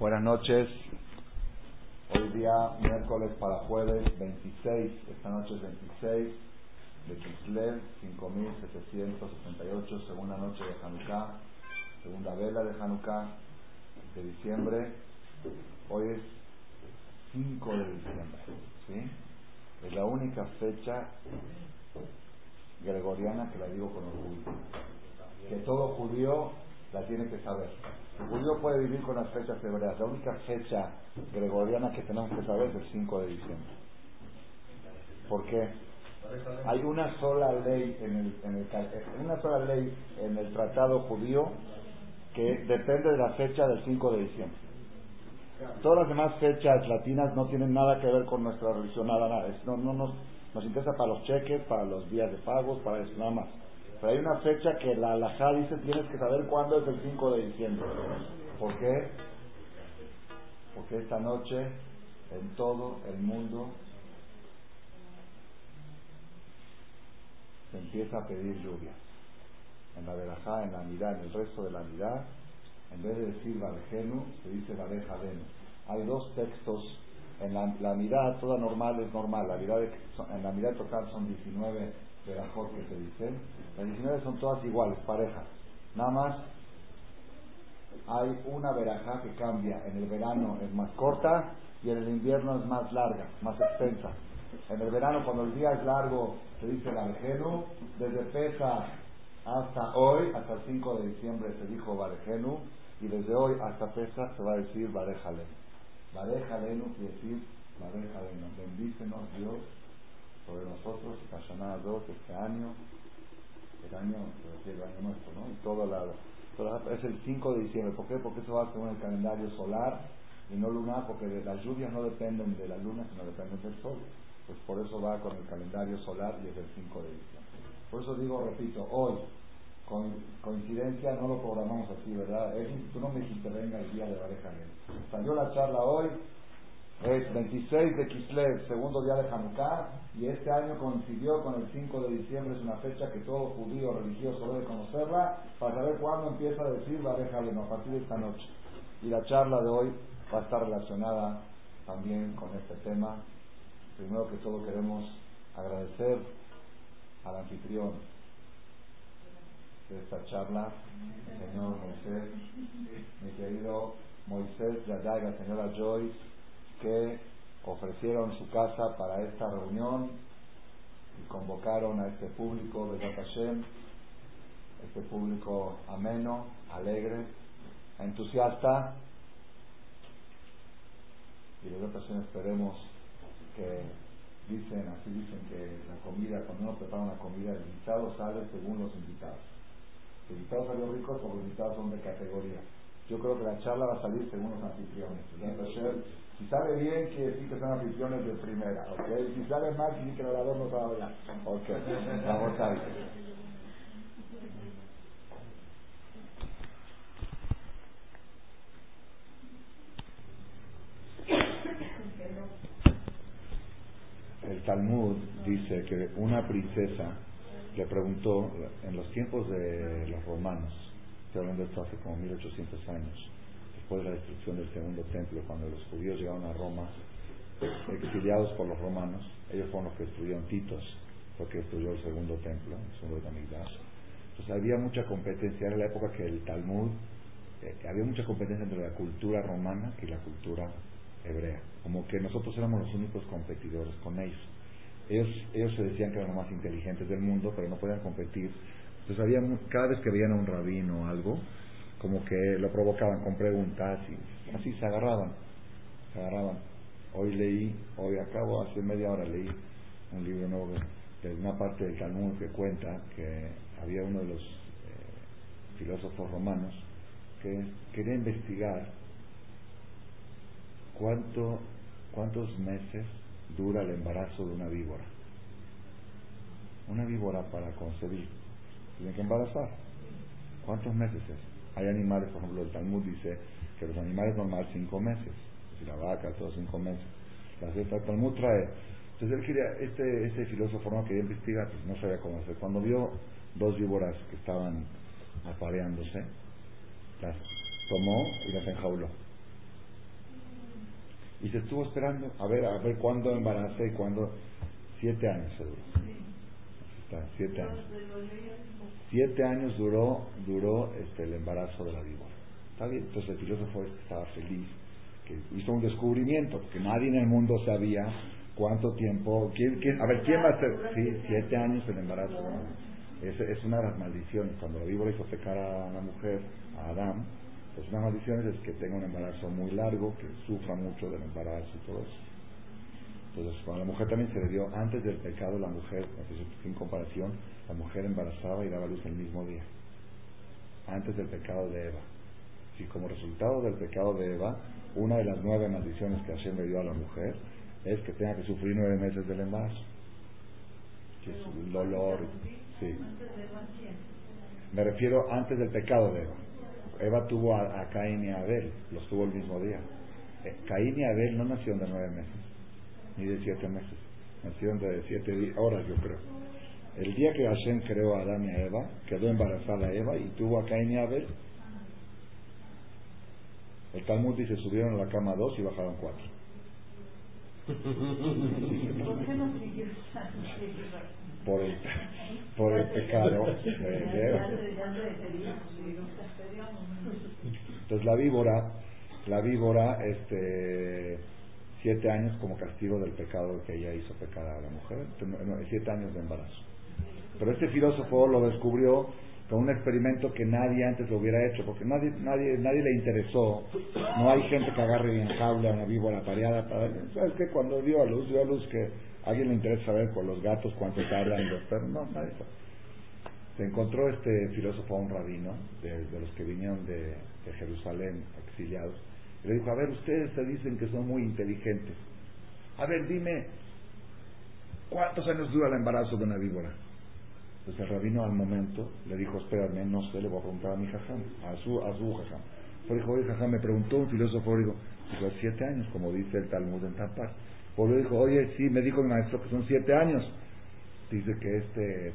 Buenas noches. Hoy día, miércoles para jueves 26, esta noche es 26 de Kislev, 5768, segunda noche de Hanukkah, segunda vela de Hanukkah de diciembre. Hoy es 5 de diciembre, ¿sí? Es la única fecha gregoriana que la digo con orgullo. Que todo judío la tiene que saber. El judío puede vivir con las fechas hebreas. La única fecha gregoriana que tenemos que saber es el 5 de diciembre. ¿Por qué? Hay una sola ley en el, en el, una sola ley en el tratado judío que depende de la fecha del 5 de diciembre. Todas las demás fechas latinas no tienen nada que ver con nuestra religión, nada, nada. no, no nos, nos interesa para los cheques, para los días de pagos, para eso, nada más. Pero hay una fecha que la alajá dice tienes que saber cuándo es el 5 de diciembre. ¿Por qué? Porque esta noche en todo el mundo se empieza a pedir lluvia. En la verajá, en la mirada, en el resto de la mirada, en vez de decir Barejenu, se dice Barejadenu. Hay dos textos. En la, la mirada toda normal es normal. La mirada en la mirada total son 19 verajot que se dicen. Las 19 son todas iguales, parejas. Nada más hay una verajá que cambia. En el verano es más corta y en el invierno es más larga, más extensa. En el verano, cuando el día es largo, se dice Barejenu. Desde Pesa hasta hoy, hasta el 5 de diciembre, se dijo Barejenu. Y desde hoy hasta Pesa se va a decir Barejalenu. Barejalenu quiere decir Barejalenu. Bendícenos Dios sobre nosotros, Hashanah 2, este año, el año, el año nuestro, ¿no? Y todo la, es el 5 de diciembre. ¿Por qué? Porque eso va según el calendario solar y no lunar, porque las lluvias no dependen de la luna, sino dependen del sol. Pues por eso va con el calendario solar y es el 5 de diciembre. Por eso digo, repito, hoy, con coincidencia, no lo programamos así, ¿verdad? tú no me dijiste, venga el día de Vareja Salió la charla hoy, es 26 de Kislev, segundo día de Hanukkah, y este año coincidió con el 5 de diciembre, es una fecha que todo judío religioso debe conocerla, para saber cuándo empieza a decir la a partir de esta noche. Y la charla de hoy va a estar relacionada también con este tema. Primero que todo queremos agradecer al anfitrión de esta charla, el señor Moisés, mi querido Moisés Yadaga, señora Joyce, que ofrecieron su casa para esta reunión y convocaron a este público de Hashem, este público ameno, alegre, entusiasta. Y de Hashem esperemos que dicen, así dicen que la comida, cuando uno prepara una comida, el invitado sale según los invitados. El invitado salió rico, pues los invitados son de categoría. Yo creo que la charla va a salir según los anfitriones. Si sale bien, quiere decir que son aficiones de primera, ¿ok? Si sale mal, quiere decir que el orador no sabe hablar. Ok, vamos a ver. El Talmud dice que una princesa le preguntó en los tiempos de los romanos, estoy hablando de esto hace como 1800 años, después de la destrucción del segundo templo, cuando los judíos llegaron a Roma, exiliados por los romanos, ellos fueron los que destruyeron Titos, fue que destruyó el segundo templo, el segundo de Entonces había mucha competencia, era la época que el Talmud, eh, había mucha competencia entre la cultura romana y la cultura hebrea, como que nosotros éramos los únicos competidores con ellos. Ellos, ellos se decían que eran los más inteligentes del mundo, pero no podían competir. Entonces había, cada vez que veían a un rabino o algo, como que lo provocaban con preguntas y así se agarraban, se agarraban. Hoy leí, hoy acabo, hace media hora leí un libro nuevo de una parte del Talmud que cuenta que había uno de los eh, filósofos romanos que quería investigar cuánto, cuántos meses dura el embarazo de una víbora. Una víbora para concebir tiene que embarazar. ¿Cuántos meses es? Hay animales, por ejemplo, el Talmud dice que los animales normales cinco meses, si la vaca, todos cinco meses. La el Talmud trae. Entonces él quería, este, este filósofo no quería investigar, pues no sabía cómo hacer. Cuando vio dos víboras que estaban apareándose, las tomó y las enjauló. Y se estuvo esperando a ver, a ver cuándo embaracé y cuándo. Siete años se duró. Está, siete años. Siete años duró, duró este, el embarazo de la víbora. Está bien, entonces el filósofo este estaba feliz, que hizo un descubrimiento, porque nadie en el mundo sabía cuánto tiempo, quién, quién, a ver, ¿quién va a ser? Sí, siete años el embarazo. Es, es una de las maldiciones. Cuando la víbora hizo pecar a la mujer, a Adán, pues una maldición es que tenga un embarazo muy largo, que sufra mucho del embarazo y todo eso. Entonces, cuando la mujer también se le dio, antes del pecado, la mujer, sin comparación, la mujer embarazaba y daba luz el mismo día. Antes del pecado de Eva. Y como resultado del pecado de Eva, una de las nueve maldiciones que Hashem le dio a la mujer es que tenga que sufrir nueve meses del embarazo. Que es un dolor. Sí. Me refiero antes del pecado de Eva. Eva tuvo a, Caín y a Abel, los tuvo el mismo día. Eh, Caín y Abel no nacieron de nueve meses, ni de siete meses, nacieron de siete horas, yo creo. El día que Hashem creó a Adán y a Eva, quedó embarazada Eva y tuvo a Caín y a Abel. El Talmud dice, subieron a la cama dos y bajaron cuatro. ¿Por qué no siguió por el, por el pecado de Eva. Entonces la víbora, la víbora, este, siete años como castigo del pecado que ella hizo pecar a la mujer, siete años de embarazo. Pero este filósofo lo descubrió con un experimento que nadie antes lo hubiera hecho, porque nadie, nadie, nadie le interesó. No hay gente que agarre en jaula una víbora pareada para. ¿Sabes qué? Cuando dio a luz, dio a luz que a alguien le interesa saber por los gatos cuánto tardan los perros. No, nadie Se encontró este filósofo, un rabino, de, los que vinieron de, de Jerusalén, exiliados, le dijo: A ver, ustedes se dicen que son muy inteligentes. A ver, dime, ¿cuántos años dura el embarazo de una víbora? Entonces el rabino al momento le dijo, espérame, no sé, le voy a preguntar a mi jajam, a su, a su jajam. Pero dijo, oye jajam, me preguntó un filósofo dijo, dijo, siete años, como dice el Talmud en Tampar. Volvió dijo, oye, sí, me dijo mi maestro que son siete años. Dice que este,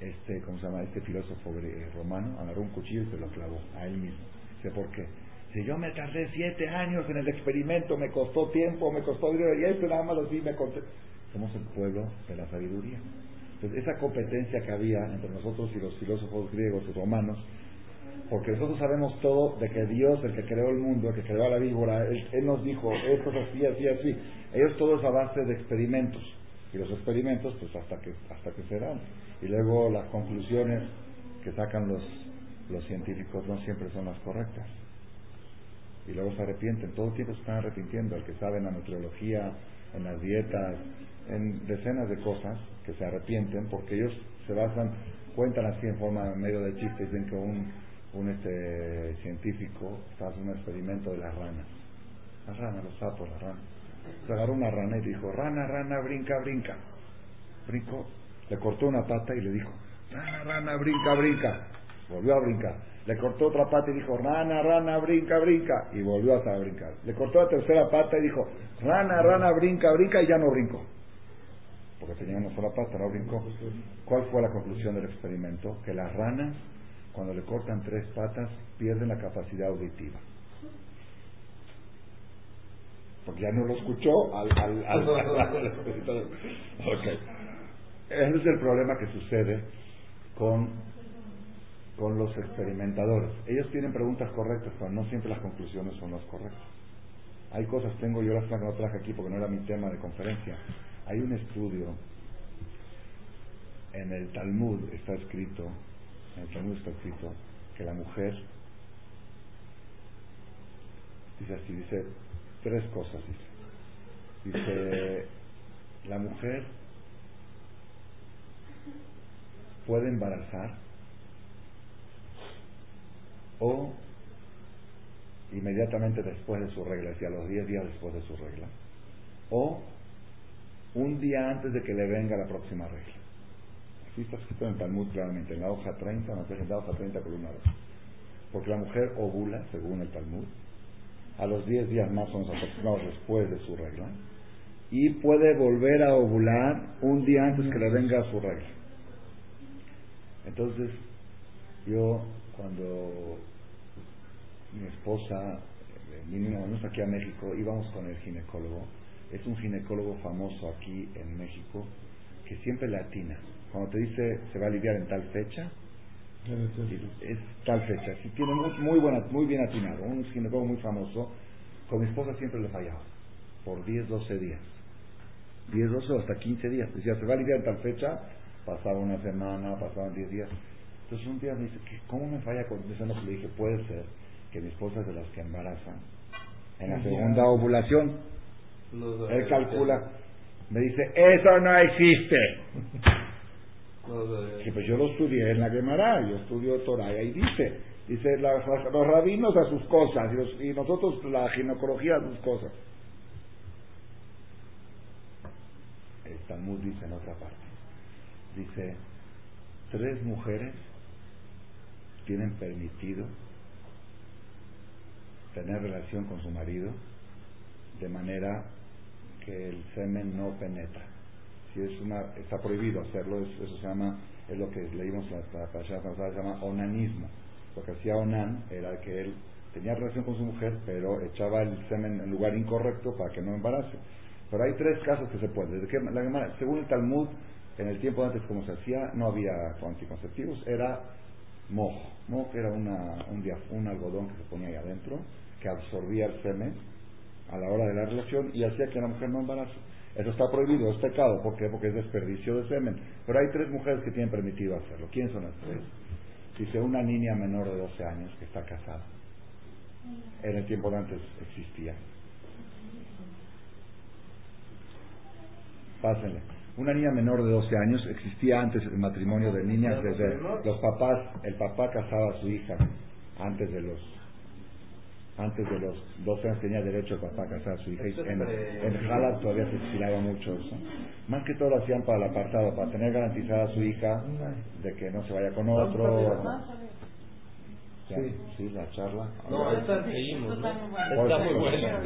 este, ¿cómo se llama? Este filósofo romano agarró un cuchillo y se lo clavó a él mismo. Dice, ¿por qué? Yo me tardé siete años en el experimento, me costó tiempo, me costó dinero, y esto nada más vi, me conté. Somos el pueblo de la sabiduría. Entonces, esa competencia que había entre nosotros y los filósofos griegos y romanos, porque nosotros sabemos todo de que Dios, el que creó el mundo, el que creó a la víbora, él, nos dijo, esto es así, así, así. Ellos todo es a base de experimentos. Y los experimentos, pues hasta que, hasta que se dan. Y luego las conclusiones que sacan los, los científicos no siempre son las correctas. Y luego se arrepienten, todo el tiempo se están arrepintiendo. El que sabe en la meteorología, en las dietas, en decenas de cosas que se arrepienten porque ellos se basan, cuentan así en forma medio de chiste, dicen que un, un este, científico está haciendo un experimento de las ranas. Las ranas, los sapos, las ranas. Se agarró una rana y dijo, rana, rana, brinca, brinca. Brincó, le cortó una pata y le dijo, rana, rana, brinca, brinca. Volvió a brincar. Le cortó otra pata y dijo, rana, rana, brinca, brinca. Y volvió a brincar. Le cortó la tercera pata y dijo, rana, rana, brinca, brinca. Y ya no brincó porque tenía una sola pata, no brincó. ¿Cuál fue la conclusión del experimento? Que las ranas, cuando le cortan tres patas, pierden la capacidad auditiva. Porque ya no lo escuchó al... al, al, Ese es el problema que sucede con, con los experimentadores. Ellos tienen preguntas correctas, pero no siempre las conclusiones son las correctas. Hay cosas, tengo yo las que no traje aquí porque no era mi tema de conferencia hay un estudio, en el Talmud está escrito, en el Talmud está escrito, que la mujer, dice así, dice tres cosas, dice. Dice, la mujer puede embarazar o inmediatamente después de su regla, es decir, a los 10 días después de su regla, o un día antes de que le venga la próxima regla. Así está escrito en el Talmud claramente, en la hoja 30, en la hoja 30, columna 2. Porque la mujer ovula, según el Talmud, a los 10 días más o menos aproximados después de su regla, y puede volver a ovular un día antes que le venga su regla. Entonces, yo cuando mi esposa vinimos aquí a México, íbamos con el ginecólogo. Es un ginecólogo famoso aquí en México que siempre le atina. Cuando te dice se va a aliviar en tal fecha, es tal fecha. Si tiene muy, buena, muy bien atinado, un ginecólogo muy famoso, con mi esposa siempre le fallaba, por 10, 12 días. 10, 12 o hasta 15 días. Decía, se va a aliviar en tal fecha, pasaba una semana, pasaban 10 días. Entonces un día me dice, ¿cómo me falla con eso? Le dije, puede ser que mi esposa es de las que embarazan. En la segunda ovulación, él calcula, me dice, eso no existe. Que pues yo lo estudié en la Gemara, yo estudio Torah y ahí dice, dice los rabinos a sus cosas y, nosotros la ginecología a sus cosas. El Talmud dice en otra parte, dice, tres mujeres tienen permitido tener relación con su marido de manera que el semen no penetra. Si es una, está prohibido hacerlo, eso, se llama, es lo que leímos en la pasada se llama onanismo. Lo que hacía Onan era que él tenía relación con su mujer, pero echaba el semen en lugar incorrecto para que no embarace. Pero hay tres casos que se pueden. Desde que según el Talmud, en el tiempo antes como se hacía, no había anticonceptivos, era mojo. Mojo era una, un, un algodón que se ponía ahí adentro, que absorbía el semen a la hora de la relación y hacía que la mujer no embarace. Eso está prohibido, es pecado. ¿Por qué? Porque es desperdicio de semen. Pero hay tres mujeres que tienen permitido hacerlo. ¿Quiénes son las tres? Dice una niña menor de 12 años que está casada. En el tiempo de antes existía. Pásenle. Una niña menor de 12 años existía antes el matrimonio de niñas desde los papás, el papá casaba a su hija antes de los antes de los 12 años tenía derecho el papá a casar a su hija. En, en todavía se estiraba mucho eso. Más que todo lo hacían para el apartado, para tener garantizada a su hija de que no se vaya con otro. Sí, sí, la charla. No, esta seguimos. Está muy buena.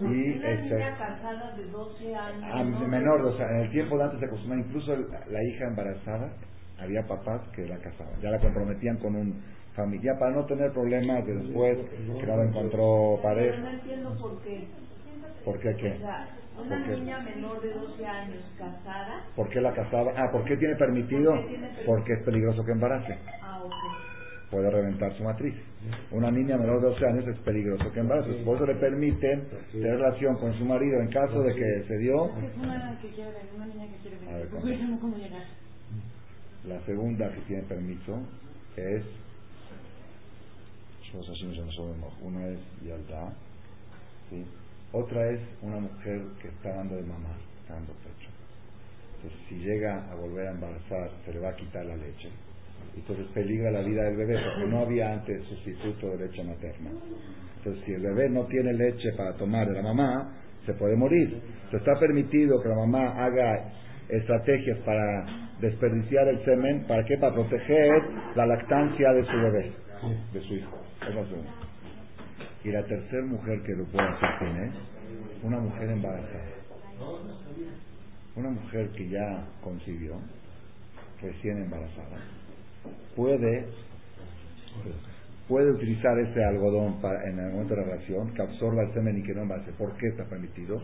Y este, casada de 12 años. Ah, menor, o sea, en el tiempo de antes se acostumbraba, incluso la hija embarazada, había papás que la casaban, ya la comprometían con un familia para no tener problemas después que no encontró pareja. no entiendo por qué. ¿Por qué qué? O sea, una niña menor de 12 años casada. ¿Por qué la casaba? Ah, ¿por qué tiene permitido? Porque es peligroso que embarace. Ah, ok. Puede reventar su matriz. Una niña menor de 12 años es peligroso que embarace. Por eso le permiten tener relación con su marido en caso de que se dio. Es una que quiere una niña que quiere ver. Ver, cómo llegar. La segunda que tiene permiso es una es Yaldá, ¿sí? otra es una mujer que está dando de mamá, está dando pecho. Entonces, si llega a volver a embarazar, se le va a quitar la leche. Entonces peligra la vida del bebé, porque no había antes sustituto de leche materna. Entonces, si el bebé no tiene leche para tomar de la mamá, se puede morir. Entonces, está permitido que la mamá haga estrategias para desperdiciar el semen, ¿para qué? Para proteger la lactancia de su bebé, de su hijo. Y la tercera mujer que lo puede hacer, ¿quién es? Una mujer embarazada. Una mujer que ya concibió, recién embarazada, puede puede utilizar ese algodón para, en el momento de la relación, que absorba el semen y que no embarace. ¿Por qué está permitido?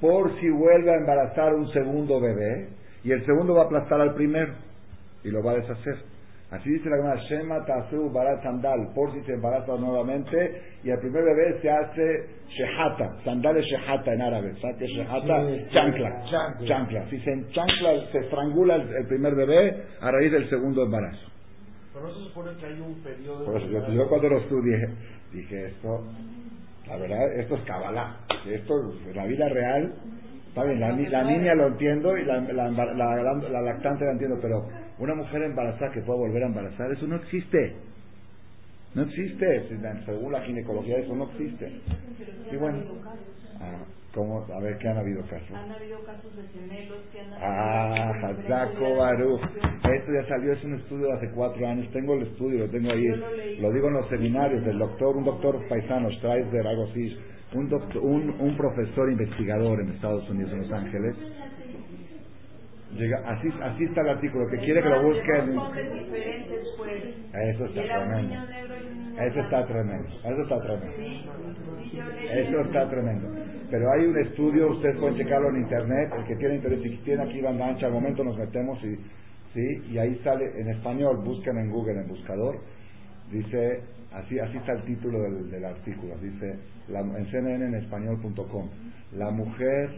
Por si vuelve a embarazar un segundo bebé y el segundo va a aplastar al primero y lo va a deshacer. Así dice la Gemara, Shema Taseu Barat Sandal, por si se embaraza nuevamente, y el primer bebé se hace Shehata, Sandal es Shehata en árabe, ¿sabes qué Shehata? Chancla, chancla. Si se chancla, se estrangula el, primer bebé a raíz del segundo embarazo. Pero no se supone que hay un periodo... Por eso, yo, cuando lo estudié, dije esto, la verdad, esto es Kabbalah, esto, en la vida real, está bien, la, la niña lo entiendo y la, la, la lactante la entiendo, pero una mujer embarazada que pueda volver a embarazar, eso no existe. No existe. Según la ginecología, eso no existe. Y bueno, ah, ¿cómo? a ver, ¿qué han habido casos? Han habido casos de gemelos que han Ah, Hazako Baruch. Esto ya salió, es un estudio de hace cuatro años. Tengo el estudio, lo tengo ahí. Lo, digo en los seminarios del doctor, un doctor paisano, Streiser, algo así. Un, doctor, un, un profesor investigador en Estados Unidos, en Los Ángeles Llega, así, así está el artículo, que quiere que lo busquen. pues. Eso está tremendo. Eso está tremendo, eso está tremendo. Eso está tremendo. Pero hay un estudio, ustedes pueden checarlo en internet, el que tiene interés, si tiene aquí banda ancha, al momento nos metemos y, ¿sí? y ahí sale en español, buscan en Google, en buscador, dice, así, así está el título del, del artículo, dice, la, en CNN en español.com, la mujer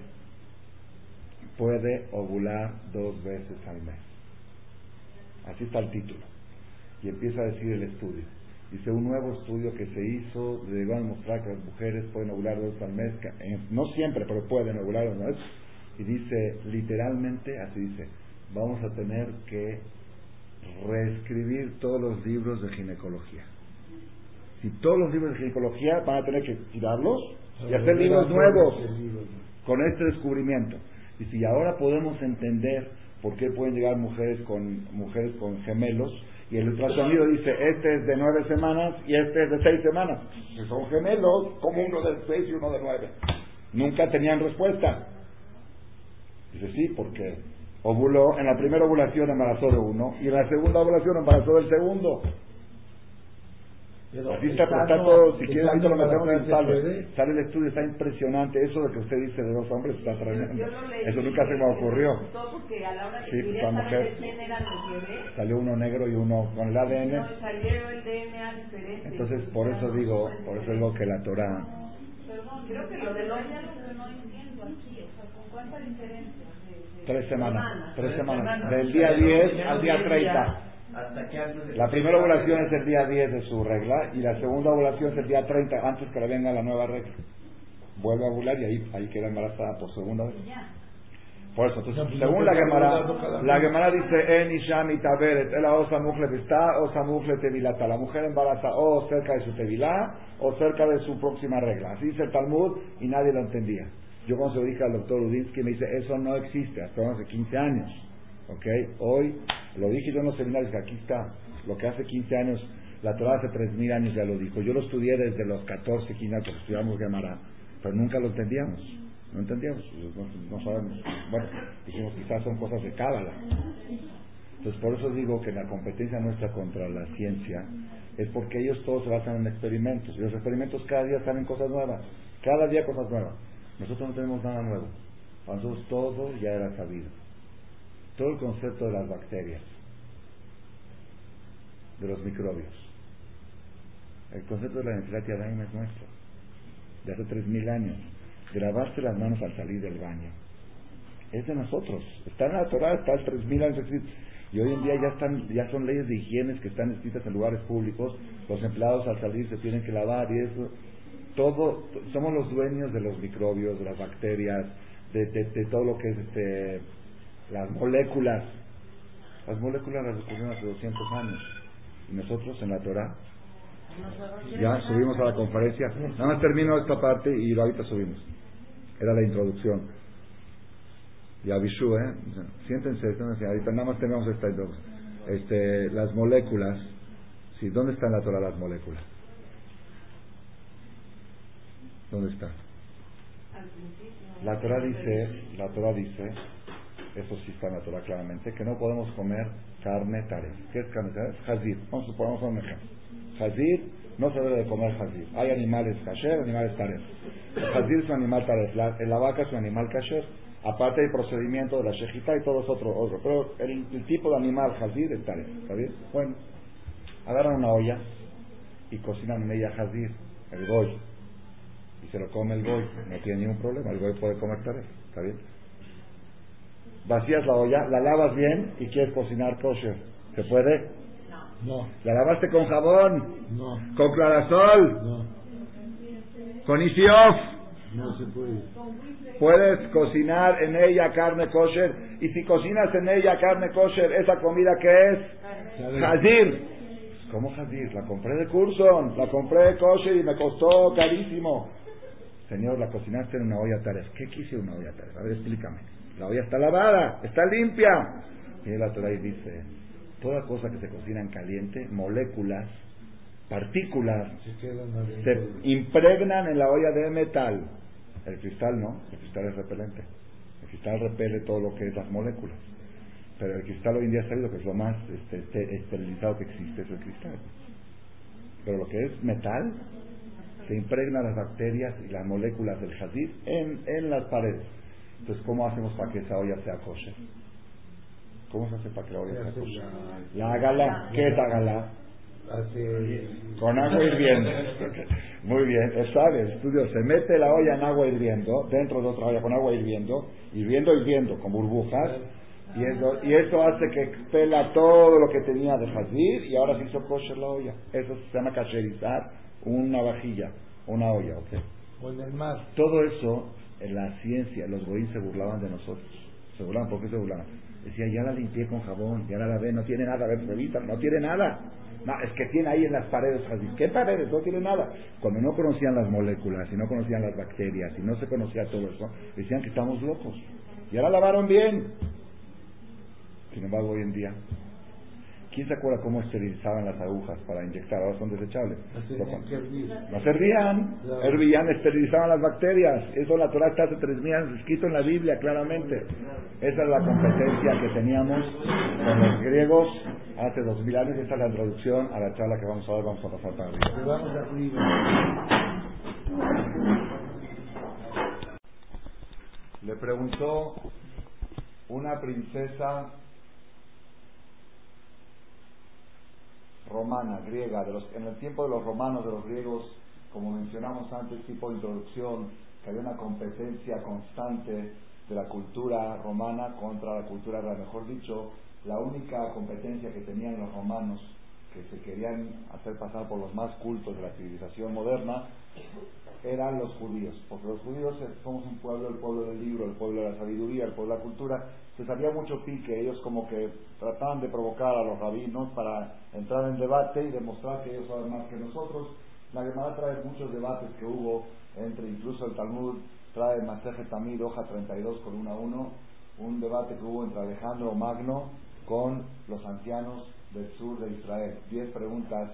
puede ovular dos veces al mes. Así está el título. Y empieza a decir el estudio. Dice, un nuevo estudio que se hizo llegó a demostrar que las mujeres pueden ovular dos al mes, no siempre, pero pueden ovular dos al mes. Y dice, literalmente, así dice, vamos a tener que reescribir todos los libros de ginecología. Si todos los libros de ginecología van a tener que tirarlos y hacer libros nuevos con este descubrimiento. Y si ahora podemos entender por qué pueden llegar mujeres con mujeres con gemelos y el ultrasonido dice, este es de nueve semanas y este es de seis semanas. Son gemelos, como uno de seis y uno de nueve. Nunca tenían respuesta. Dice, sí, porque ovuló, en la primera ovulación embarazó de uno y en la segunda ovulación embarazó del segundo. Así está, está todo, si quieren ahorita lo metemos en sale, sale el estudio, está impresionante, eso de que usted dice de dos hombres está tremendo, eso nunca se me ocurrió. La sí, pues, mujer, los bebés, salió uno negro y uno con el ADN. No, salió el DNA diferente. Entonces, por eso digo, por eso digo que la Torah... Perdón, creo que lo de los no entiendo aquí, o sea, ¿con cuánta diferencia? Tres semanas, tres semanas, del día 10 al día 30. La primera ovulación es el día 10 de su regla y la segunda ovulación es el día 30 antes que le venga la nueva regla. Vuelve a ovular y ahí, ahí queda embarazada por segunda vez. Por eso, entonces, según la Gemara, la Gemara dice, en Isham y Taberet, el osa está osa tevilata. La mujer embaraza o cerca de su tevilá o cerca de su próxima regla. Así dice el Talmud y nadie lo entendía. Yo cuando se lo dije al doctor Udinsky me dice, eso no existe, hasta hace 15 años. ¿Ok? Hoy, lo dije yo en los seminarios, aquí está, lo que hace 15 años, la Torah hace 3.000 años ya lo dijo. Yo lo estudié desde los 14, 15 años, estudiamos Gemara, pero nunca lo entendíamos. No entendíamos, no, sabemos. Bueno, dijimos quizás son cosas de cábala. Entonces, por eso digo que la competencia nuestra contra la ciencia es porque ellos todos se basan en experimentos. Y los experimentos cada día salen cosas nuevas. Cada día cosas nuevas. Nosotros no tenemos nada nuevo. Para nosotros todo ya era sabido todo el concepto de las bacterias, de los microbios. El concepto de la necesidad Daim es nuestro, de hace tres mil años. Grabarse las manos al salir del baño. Es de nosotros. Está en la Torah, está hace tres mil años. Y hoy en día ya están, ya son leyes de higiene que están escritas en lugares públicos. Los empleados al salir se tienen que lavar y eso. Todo, somos los dueños de los microbios, de las bacterias, de, de todo lo que es este las moléculas. Las moléculas las descubrieron hace 200 años. Y nosotros en la Torah ya subimos a la conferencia. Nada más termino esta parte y ahorita subimos. Era la introducción. Y Abishu, ¿eh? Siéntense, ahorita nada más tenemos esta introducción. Este, las moléculas. Sí, ¿dónde están en la Torah las moléculas? ¿Dónde está? La Torah dice, la Torah dice eso sí está en la Torah claramente, que no podemos comer carne taref. ¿Qué es carne taref? Jazir. Vamos a poner un ejemplo. Jazir, no se debe de comer jazir. Hay animales kasher, animales taref. El jazir es un animal taref, la, vaca es un animal kasher. Aparte del procedimiento de la shejita y todos otros otros. Pero el, tipo de animal jazir es taref. ¿Está bien? Bueno, agarran una olla y cocinan en ella jazir, el goy. Y se lo come el goy. No tiene ningún problema. El goy puede comer taref. ¿Está bien? Vacías la olla, la lavas bien y quieres cocinar kosher. ¿Se puede? No. ¿La lavaste con jabón? No. ¿Con clarasol? No. ¿Con isiof? No se puede. Puedes cocinar en ella carne kosher y si cocinas en ella carne kosher, ¿esa comida qué es? Hazir. ¿Cómo Hazir? La compré de Curson, la compré de kosher y me costó carísimo. Señor, la cocinaste en una olla taref. ¿Qué quise una olla taref? A ver, explícame. La olla está lavada, está limpia. Y la Torah dice, toda cosa que se cocina en caliente, moléculas, partículas, se, impregnan en la olla de metal. El cristal no, el cristal es repelente. El cristal repele todo lo que es las moléculas. Pero el cristal hoy en día ha sabido que es lo más este, este, esterilizado que existe, es el cristal. Pero lo que es metal, se impregnan las bacterias y las moléculas del jazid en, en las paredes. Entonces, ¿cómo hacemos para que esa olla sea kosher? ¿Cómo se hace para que la olla sea kosher? La agala, ¿qué es agala? Con agua hirviendo. Muy bien, sabe, estudio, se mete la olla en agua hirviendo, dentro de otra olla con agua hirviendo, hirviendo, hirviendo, con burbujas, y eso, y eso hace que expela todo lo que tenía de jazir y ahora se hizo kosher la olla. Eso se llama kasherizar una vajilla, una olla, ¿ok? O en el mar. Todo eso, en la ciencia, los goín se burlaban de nosotros. Se burlaban, ¿por qué se burlaban? Decía, ya la limpié con jabón, ya la lavé, no tiene nada, a ver, no tiene nada. No, es que tiene ahí en las paredes ¿Qué paredes? No tiene nada. Cuando no conocían las moléculas y no conocían las bacterias y no se conocía todo eso, decían que estamos locos. Y ahora lavaron bien. Sin embargo, hoy en día ¿Quién se acuerda cómo esterilizaban las agujas para inyectar? Ahora son desechables. No servían, hervían, esterilizaban las bacterias. Eso la Torah está hace tres mil años escrito en la Biblia claramente. Esa es la competencia que teníamos con los griegos hace dos mil años. Esta es la introducción a la charla que vamos a ver. Vamos a pasar para arriba. Le preguntó una princesa romana, griega, de los, en el tiempo de los romanos, de los griegos, como mencionamos antes, tipo de introducción, que había una competencia constante de la cultura romana contra la cultura. Mejor dicho, la única competencia que tenían los romanos, que se querían hacer pasar por los más cultos de la civilización moderna, eran los judíos, porque los judíos somos un pueblo, el pueblo del libro, el pueblo de la sabiduría, el pueblo de la cultura, se sabía mucho pique, ellos como que trataban de provocar a los rabinos para entrar en debate y demostrar que ellos saben más que nosotros. La Gemara trae muchos debates que hubo entre incluso el Talmud, trae Maseje Tamid, hoja 32 con 1 a 1, un debate que hubo entre Alejandro Magno con los ancianos del sur de Israel. Diez preguntas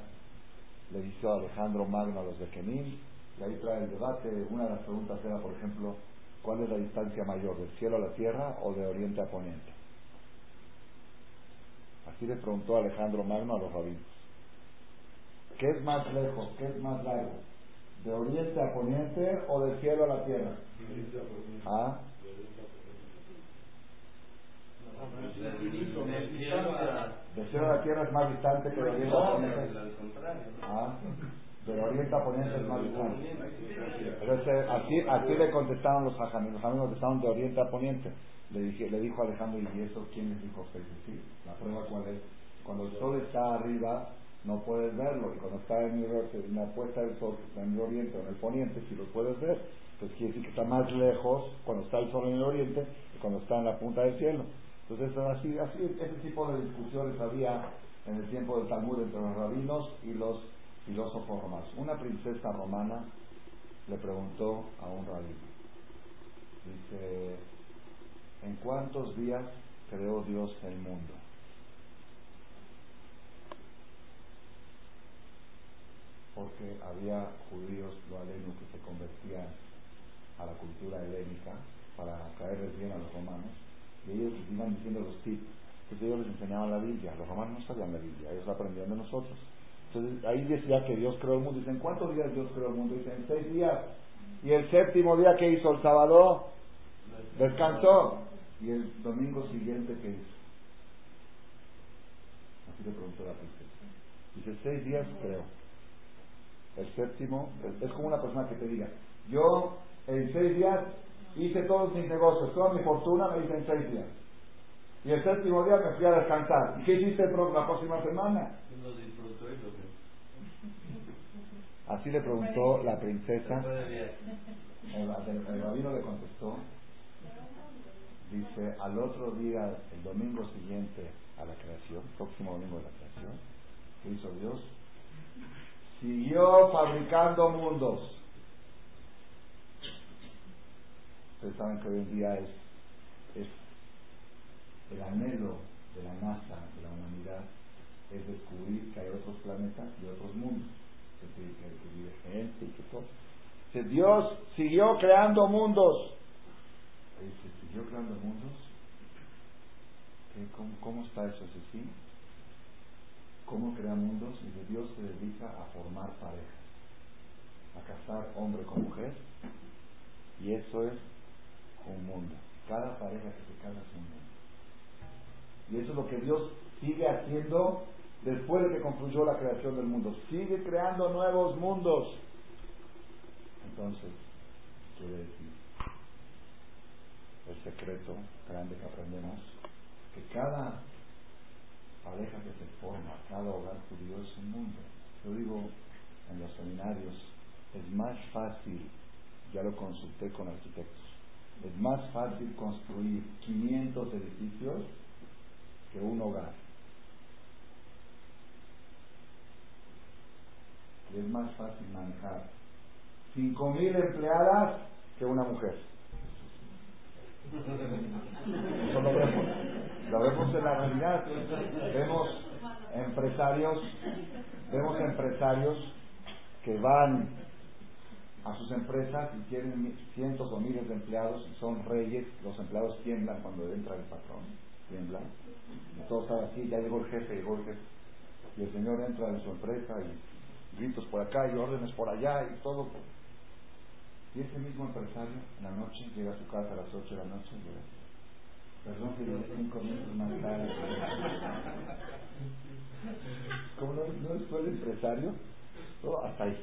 le hizo Alejandro Magno a los de Kenim, y ahí trae el debate. Una de las preguntas era, por ejemplo, ¿cuál es la distancia mayor, del cielo a la tierra o de oriente a poniente? Así le preguntó Alejandro Magno a los rabinos. ¿Qué es más lejos? ¿Qué es más largo? ¿De oriente a poniente o del cielo a la tierra? ¿Ah? De cielo a la tierra es más distante que de oriente a poniente. ¿Ah? De oriente a poniente es más distante. Entonces, así, así le contestaron los hajamim. Los hajamim contestaron de oriente a poniente. Le, dije, le dijo Alejandro, ¿y eso quién les dijo a Sí, la prueba cuál es. Cuando el sol está arriba, no puedes verlo. Y cuando está en, la puesta del sol, está en el oriente o en el poniente, si lo puedes ver, pues quiere decir que está más lejos cuando está el sol en el oriente que cuando está en la punta del cielo. Entonces, así, así, ese tipo de discusiones había en el tiempo del Talmud entre los rabinos y los filósofos romanos. Una princesa romana le preguntó a un rabino, dice, ¿en cuántos días creó Dios el mundo? Porque había judíos loalenos que se convertían a la cultura helénica para caerles bien a los romanos ellos iban diciendo los tips. Entonces ellos les enseñaban la Biblia. Los romanos no sabían la Biblia, ellos la aprendían de nosotros. Entonces ahí decía que Dios creó el mundo. Dicen, ¿cuántos días Dios creó el mundo? Dicen, seis días. Y el séptimo día que hizo el sábado, descansó. Y el domingo siguiente, ¿qué hizo? Así le preguntó la princesa. Dice, seis días creo. El séptimo, es como una persona que te diga, yo en seis días hice todos mis negocios, toda mi fortuna me hice en seis días. Y el séptimo día me fui a descansar. ¿Y qué hiciste la próxima semana? Así le preguntó la princesa. El, el rabino le contestó. Dice, al otro día, el domingo siguiente a la creación, próximo domingo de la creación, ¿qué hizo Dios? Siguió fabricando mundos. Ustedes saben que hoy en día es, el anhelo de la NASA, de la humanidad, es descubrir que hay otros planetas y otros mundos, que, gente y que todo. Dios siguió creando mundos. Dice, ¿siguió creando mundos? ¿Cómo, ¿Cómo, está eso? ¿Es así? cómo crea mundos y de Dios se dedica a formar parejas, a casar hombre con mujer y eso es un mundo. Cada pareja que se casa es un mundo. Y eso es lo que Dios sigue haciendo después de que concluyó la creación del mundo. Sigue creando nuevos mundos. Entonces, quiere decir, el secreto grande que aprendemos, que cada pareja que se forma, cada hogar judío es un mundo. Yo digo en los seminarios, es más fácil, ya lo consulté con arquitectos, es más fácil construir 500 edificios que un hogar. Y es más fácil manejar 5.000 empleadas que una mujer. Eso lo vemos. Lo vemos en la realidad. Vemos empresarios, vemos empresarios que van a sus empresas y tienen cientos o miles de empleados y son reyes. Los empleados tiemblan cuando entra el patrón. Tiemblan. Y todos están así, ya llegó el jefe, llegó el jefe. Y el señor entra en su empresa y gritos por acá y órdenes por allá y todo. Y ese mismo empresario en la noche llega a su casa a las 8 de la noche y dice, perdón que llegué cinco minutos más tarde. ¿Cómo no, no fue el empresario? Todo hasta ahí.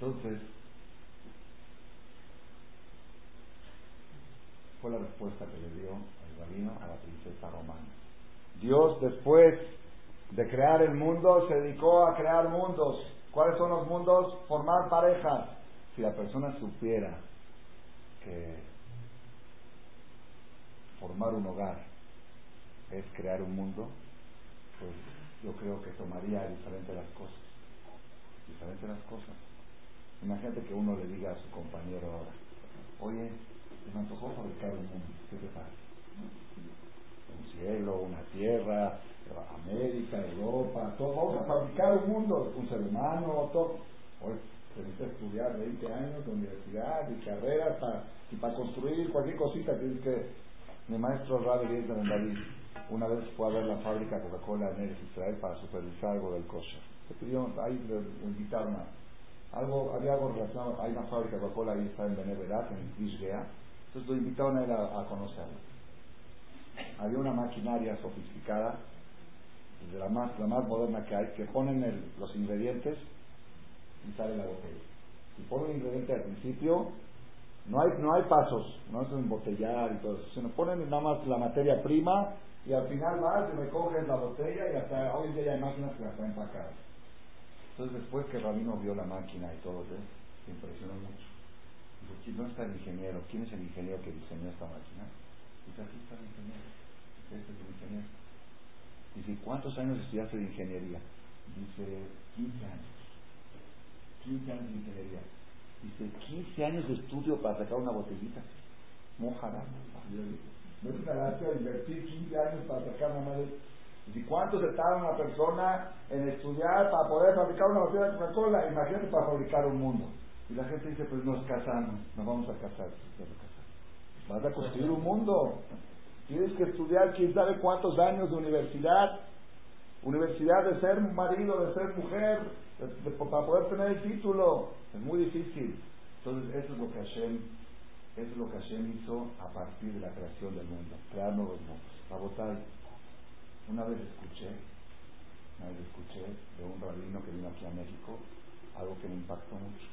Entonces, fue la respuesta que le dio el rabino a la princesa romana. Dios después de crear el mundo se dedicó a crear mundos ¿Cuáles son los mundos? Formar parejas. Si la persona supiera que formar un hogar es crear un mundo, pues yo creo que tomaría diferente las cosas. Diferente las cosas. Imagínate que uno le diga a su compañero ahora, oye, me antojó fabricar un mundo, ¿qué te parece? Un cielo, una tierra, América, Europa, todo, vamos a fabricar un mundo, un ser humano, todo. Hoy se necesita estudiar 20 años de universidad y carreras para, y para construir cualquier cosita tienes que... Mi maestro Rabbi de David una vez fue a ver la fábrica Coca-Cola en Israel para supervisar algo del kosher. Se pidió, ahí le, invitaron a, algo, había algo relacionado, hay una fábrica Coca-Cola ahí está en Beneverat, en Israel entonces lo invitaron a él a conocerlo. Había una maquinaria sofisticada de la más, la más moderna que hay, que ponen los ingredientes y sale la botella. Y ponen el ingrediente al principio, no hay, no hay pasos, no es embotellar y todo eso, sino ponen nada más la materia prima y al final vas y recoges la botella y hasta hoy día hay máquinas que las traen empacadas. Entonces después que Rabino vio la máquina y todo eso, se impresionó mucho. Dijo, ¿dónde está el ingeniero? ¿Quién es el ingeniero que diseñó esta máquina? Dice, aquí está el ingeniero. Este es el ingeniero. Dice, ¿cuántos años estudiaste de ingeniería? Dice, 15 años. 15 años de ingeniería. Dice, 15 años de estudio para sacar una botellita. Mojará. No es una gracia invertir 15 años para sacar una madre. Dice, ¿cuánto se tarda una persona en estudiar para poder fabricar una botella de Coca-Cola? Imagínate para fabricar un mundo. Y la gente dice, pues nos casamos, nos vamos a casar. Vas a construir un mundo. Tienes que estudiar quién sabe cuántos años de universidad, universidad de ser marido, de ser mujer, para poder tener el título. Es muy difícil. Entonces eso es lo que Hashem, eso es lo que Hashem hizo a partir de la creación del mundo, crear nuevos mundos. Rabotay, una vez escuché, una vez escuché de un rabino que vino aquí a México, algo que me impactó mucho.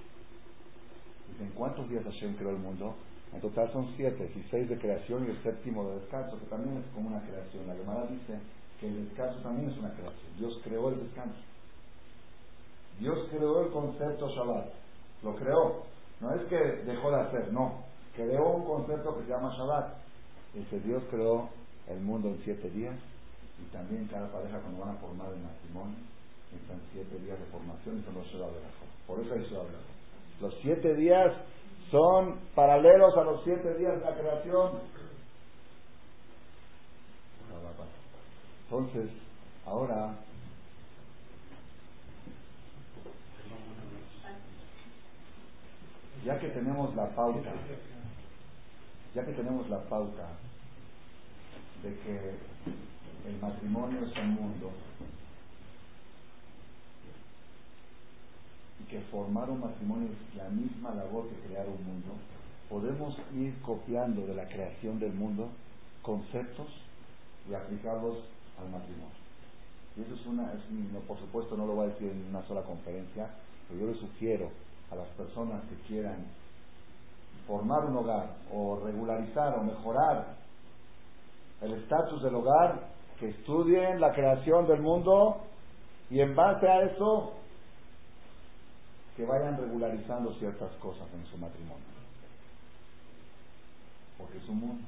Dicen, ¿cuántos días Hashem creó el mundo? En total son siete, y seis de creación y el séptimo de descanso, que también es como una creación. La llamada dice que el descanso también es una creación. Dios creó el descanso. Dios creó el concepto Shabbat. Lo creó. No es que dejó de hacer, no. Creó un concepto que se llama Shabbat. Dice, Dios creó el mundo en siete días y también cada pareja cuando van a formar el matrimonio están siete días de formación y son los de Por eso hay de Los siete días son paralelos a los siete días de la creación. Entonces, ahora ya que tenemos la pauta, ya que tenemos la pauta de que el matrimonio es un mundo y que formar un matrimonio es la misma labor que crear un mundo, podemos ir copiando de la creación del mundo conceptos y aplicarlos al matrimonio. Y eso es una, no, por supuesto no lo voy a decir en una sola conferencia, pero yo le sugiero a las personas que quieran formar un hogar o regularizar o mejorar el estatus del hogar, que estudien la creación del mundo y en base a eso que vayan regularizando ciertas cosas en su matrimonio. Porque es un mundo.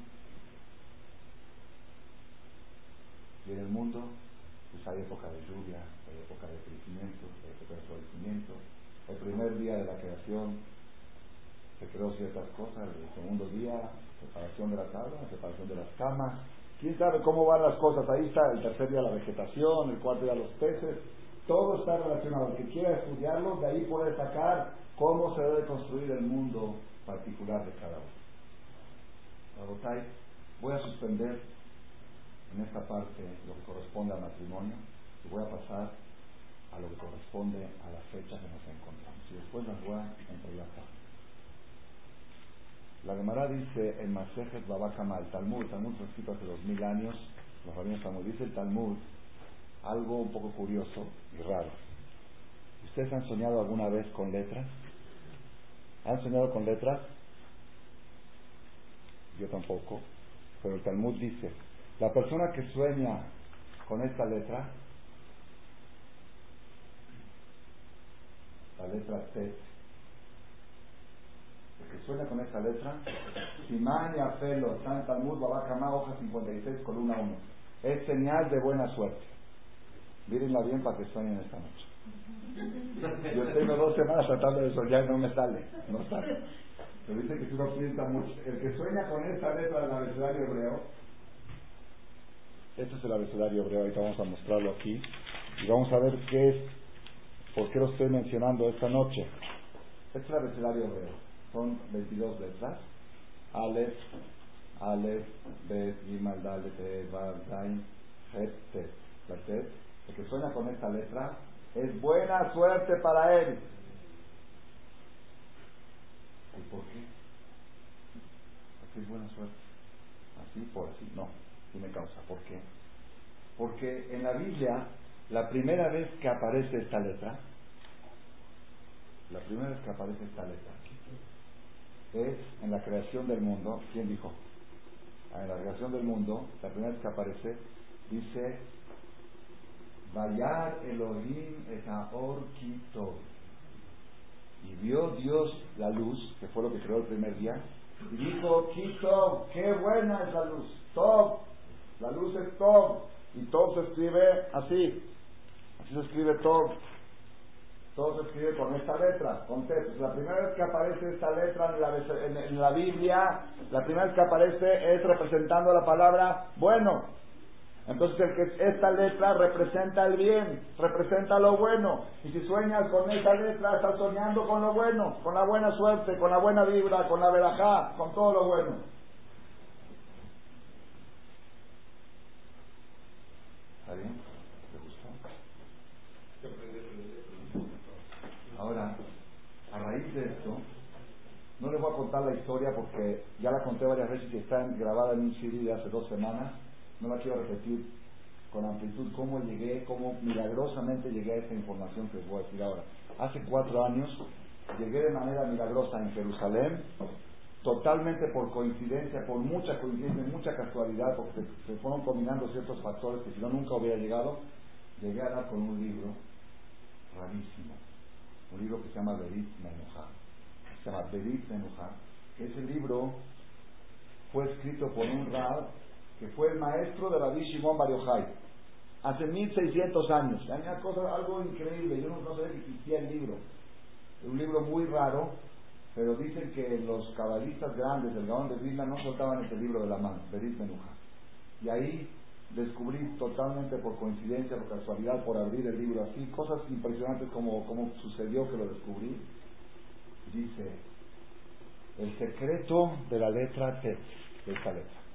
Y en el mundo pues hay época de lluvia, hay época de crecimiento, hay época de florecimiento. El primer día de la creación se creó ciertas cosas, el segundo día, separación de la tabla, separación de las camas. ¿Quién sabe cómo van las cosas? Ahí está el tercer día la vegetación, el cuarto día los peces. Todo está relacionado. El que quiera estudiarlo, de ahí puede sacar cómo se debe construir el mundo particular de cada uno. voy a suspender en esta parte lo que corresponde al matrimonio y voy a pasar a lo que corresponde a la fecha que nos encontramos. Y después las voy a entrelazar. La Gemara dice en Masejet Babakama, el Talmud, el Talmud fue escrito hace dos mil años, los rabinos Talmud, dice el Talmud algo un poco curioso y raro. ¿Ustedes han soñado alguna vez con letras? ¿Han soñado con letras? Yo tampoco, pero el Talmud dice, la persona que sueña con esta letra, la letra T, que sueña con esta letra, Simán y Afelo, San Talmud, Babakama, hoja 56, columna 1, es señal de buena suerte. Mírenla bien para que sueñen esta noche. Yo tengo dos semanas tratando de soñar y no me sale, no sale. Pero dice que si uno piensa mucho, el que sueña con esta letra del abecedario hebreo, este es el abecedario hebreo, ahorita vamos a mostrarlo aquí, y vamos a ver qué es, por qué lo estoy mencionando esta noche. Este es el abecedario hebreo, son 22 letras, Aleph, Aleph, Bet, Gimal, Dalet, Vav, Zain, Het, Tet. La Tet el que suena con esta letra, es buena suerte para él. ¿Y por qué? qué es buena suerte. Así por así. No, tiene causa. ¿Por qué? Porque en la Biblia, la primera vez que aparece esta letra, la primera vez que aparece esta letra, es en la creación del mundo. ¿Quién dijo? Ah, en la creación del mundo, la primera vez que aparece, dice Vayar Elohim et Aor Y vio Dios la luz, que fue lo que creó el primer día, y dijo, Quito, qué buena es la luz, Top, la luz es Top, y Top se escribe así, así se escribe Top, todo se escribe con esta letra, con textos. La primera vez que aparece esta letra en la, Biblia, la primera vez que aparece es representando la palabra bueno. Entonces esta letra representa el bien, representa lo bueno. Y si sueñas con esta letra, estás soñando con lo bueno, con la buena suerte, con la buena vibra, con la verajá, con todo lo bueno. ¿Está bien? ¿Te gustó? Ahora, a raíz de esto, no les voy a contar la historia porque ya la conté varias veces y está grabada en un CD de hace dos semanas no la quiero repetir con amplitud cómo llegué, cómo milagrosamente llegué a esta información que les voy a decir ahora. Hace cuatro años llegué de manera milagrosa en Jerusalén, totalmente por coincidencia, por mucha coincidencia, mucha casualidad, porque se, fueron combinando ciertos factores que si no nunca hubiera llegado, llegué a dar con un libro rarísimo, un libro que se llama Berit Menuha, se llama Berit Menuha, ese libro fue escrito por un rab que fue el maestro de Rabbi Shimon Bar hace 1600 años. Hay una cosa, algo increíble, yo no, sabía que el libro. Es un libro muy raro, pero dicen que los cabalistas grandes del Gaón de Vilna no soltaban ese libro de la mano, Berit Menuja. Y ahí descubrí totalmente por coincidencia, por casualidad, por abrir el libro así, cosas impresionantes como, como sucedió que lo descubrí. Dice, el secreto de la letra T, de esta letra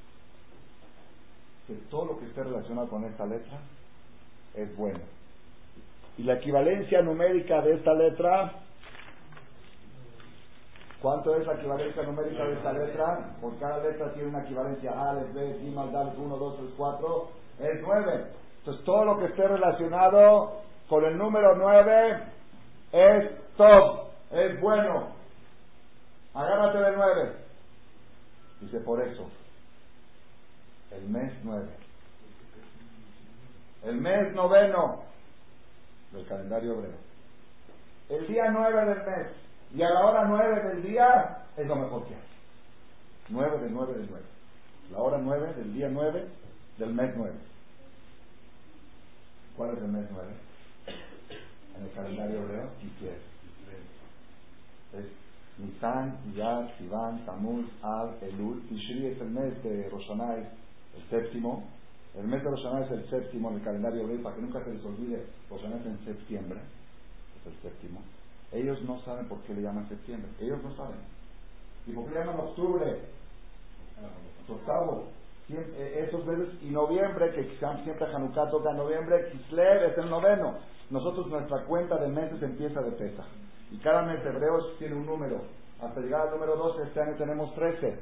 que todo lo que esté relacionado con esta letra es bueno. Y la equivalencia numérica de esta letra, ¿cuánto es la equivalencia numérica de esta letra? Por cada letra tiene una equivalencia A, B, C, Dalet, 1, 2, 3, 4, es 9. Entonces todo lo que esté relacionado con el número 9 es top, es bueno. Agárrate del 9. Dice por eso, el mes 9. El mes noveno del calendario hebreo. El día 9 del mes y a la hora 9 del día es lo mejor que hay. 9 del 9 del 9. La hora 9 del día 9 del mes 9. ¿Cuál es el mes 9? En el calendario hebreo, Kislev. Es Nisan, Iyar, Sivan, Tamuz, Av, Elul. Tishri es el mes de Roshanai, el séptimo. El mes de Roshanai es el séptimo en el calendario hebreo, para que nunca se les olvide, Roshanai es en septiembre, es el séptimo. Ellos no saben por qué le llaman septiembre, ellos no saben. ¿Y por qué le llaman octubre? Octavo. Eh, esos meses, y noviembre, que siempre Hanukkah toca en noviembre, Kislev es el noveno. Nosotros nuestra cuenta de meses empieza de pesa. Y cada mes de hebreos tiene un número. Hasta llegar al número 12, este año tenemos 13,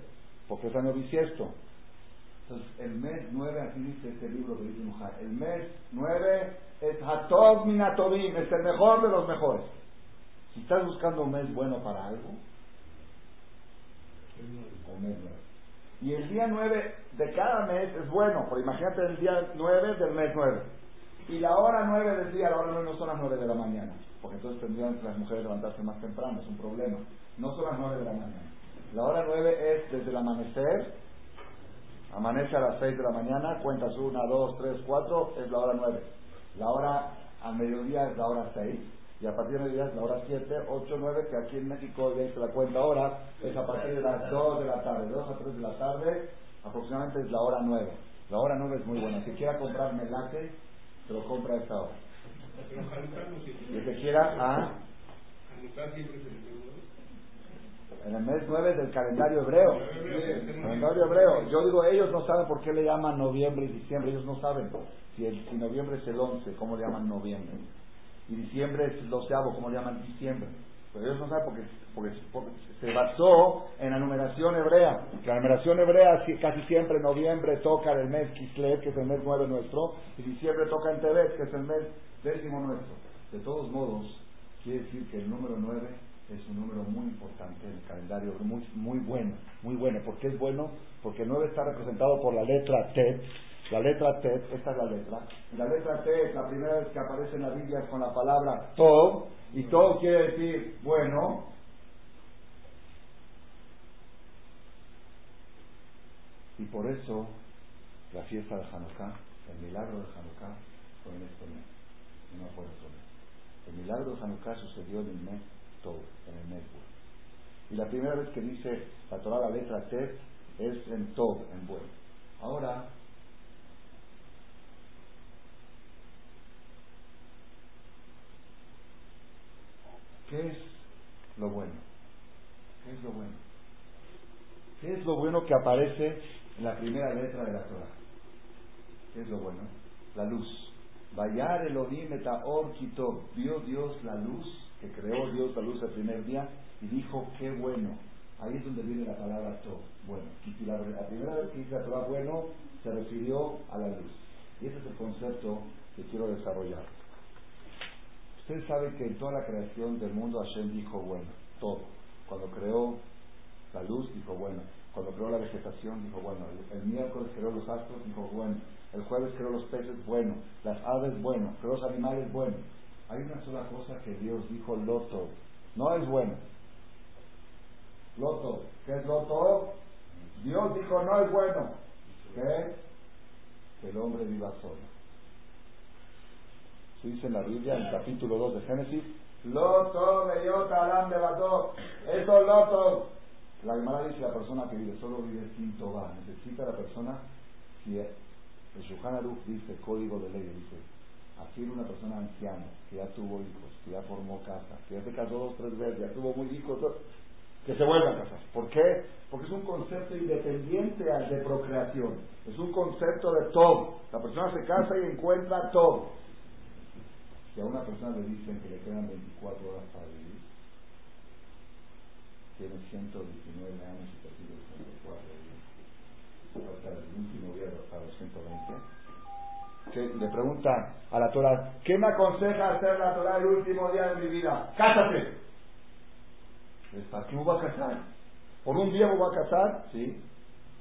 porque es año bisiesto. Entonces, el mes 9, aquí dice este libro dice Mujer, el mes 9 es Hatov Minatovim, es el mejor de los mejores. Si estás buscando un mes bueno para algo, el mes 9. Y el día 9 de cada mes es bueno, porque imagínate el día 9 del mes 9. Y la hora 9 del día, la hora 9 no son las 9 de la mañana, porque entonces tendrían las mujeres levantarse más temprano, es un problema. No son las 9 de la mañana. La hora 9 es desde el amanecer, amanece a las 6 de la mañana, cuentas 1, 2, 3, 4, es la hora 9. La hora al mediodía es la hora 6 y a partir de es la hora 7, 8, 9, que aquí en México ya la cuenta ahora, es a partir de las 2 de la tarde, de 2 a 3 de la tarde, aproximadamente es la hora 9. La hora 9 es muy buena. Si quiera comprar melate, se lo compra a esta hora. Y el que quiera, ¿ah? En el mes 9 del calendario hebreo. calendario hebreo. Yo digo, ellos no saben por qué le llaman noviembre y diciembre. Ellos no saben. Si, el, si noviembre es el 11, ¿cómo le llaman noviembre? Y diciembre es el doceavo, como llaman diciembre. Pero ellos no saben porque, porque, se basó en la numeración hebrea. La numeración hebrea casi siempre noviembre toca el mes Kislev, que es el mes nueve nuestro, y diciembre toca en Tebet, que es el mes décimo nuestro. De todos modos, quiere decir que el número nueve es un número muy importante en el calendario, muy, muy bueno, muy bueno. ¿Por qué es bueno? Porque el 9 está representado por la letra T, la letra T, esta es la letra. La letra T es la primera vez que aparece en la Biblia con la palabra Tov, y Tov quiere decir bueno. Y por eso la fiesta de Hanukkah, el milagro de Hanukkah, fue en este mes, no fue en otro mes. El milagro de Hanukkah sucedió en el mes Tov, en el mes. Y la primera vez que dice la Torah la letra T es en Tov, en bueno. Ahora, ¿Qué es lo bueno? ¿Qué es lo bueno? ¿Qué es lo bueno que aparece en la primera letra de la Torah? ¿Qué es lo bueno? La luz. Vayar Elohim or quitó. Vio Dios la luz, que creó Dios la luz el primer día, y dijo, qué bueno. Ahí es donde viene la palabra to, bueno. Y la, la primera vez que dice la Torah bueno, se refirió a la luz. Y ese es el concepto que quiero desarrollar. Usted sabe que en toda la creación del mundo Hashem dijo bueno, todo. Cuando creó la luz, dijo bueno. Cuando creó la vegetación, dijo bueno. El, miércoles creó los astros, dijo bueno. El jueves creó los peces, bueno. Las aves, bueno. Creó los animales, bueno. Hay una sola cosa que Dios dijo, loto. No es bueno. Loto. ¿Qué es loto? Dios dijo, no es bueno. ¿Qué? Que el hombre viva solo. Se dice en la Biblia, en el capítulo 2 de Génesis, Loto, bellota, alam, debató. Esos lotos. La Gemara dice la persona que vive solo vive sin toba. Necesita la persona, si el Shulchan dice, código de ley, dice, así una persona anciana, que ya tuvo hijos, que ya formó casa, que ya se casó dos, tres veces, ya tuvo muy hijos, que se vuelva a casar. ¿Por qué? Porque es un concepto independiente al de procreación. Es un concepto de todo. La persona se casa y encuentra todo. A una persona le dicen que le quedan 24 horas para vivir, tiene 119 años y persigue 104 días. Hasta el último día hasta los 120 que le pregunta a la Torah, ¿qué me aconseja hacer la Torah el último día de mi vida? ¡Cásate! ¿Para qué me voy a casar? ¿Por un día me voy a casar? Sí,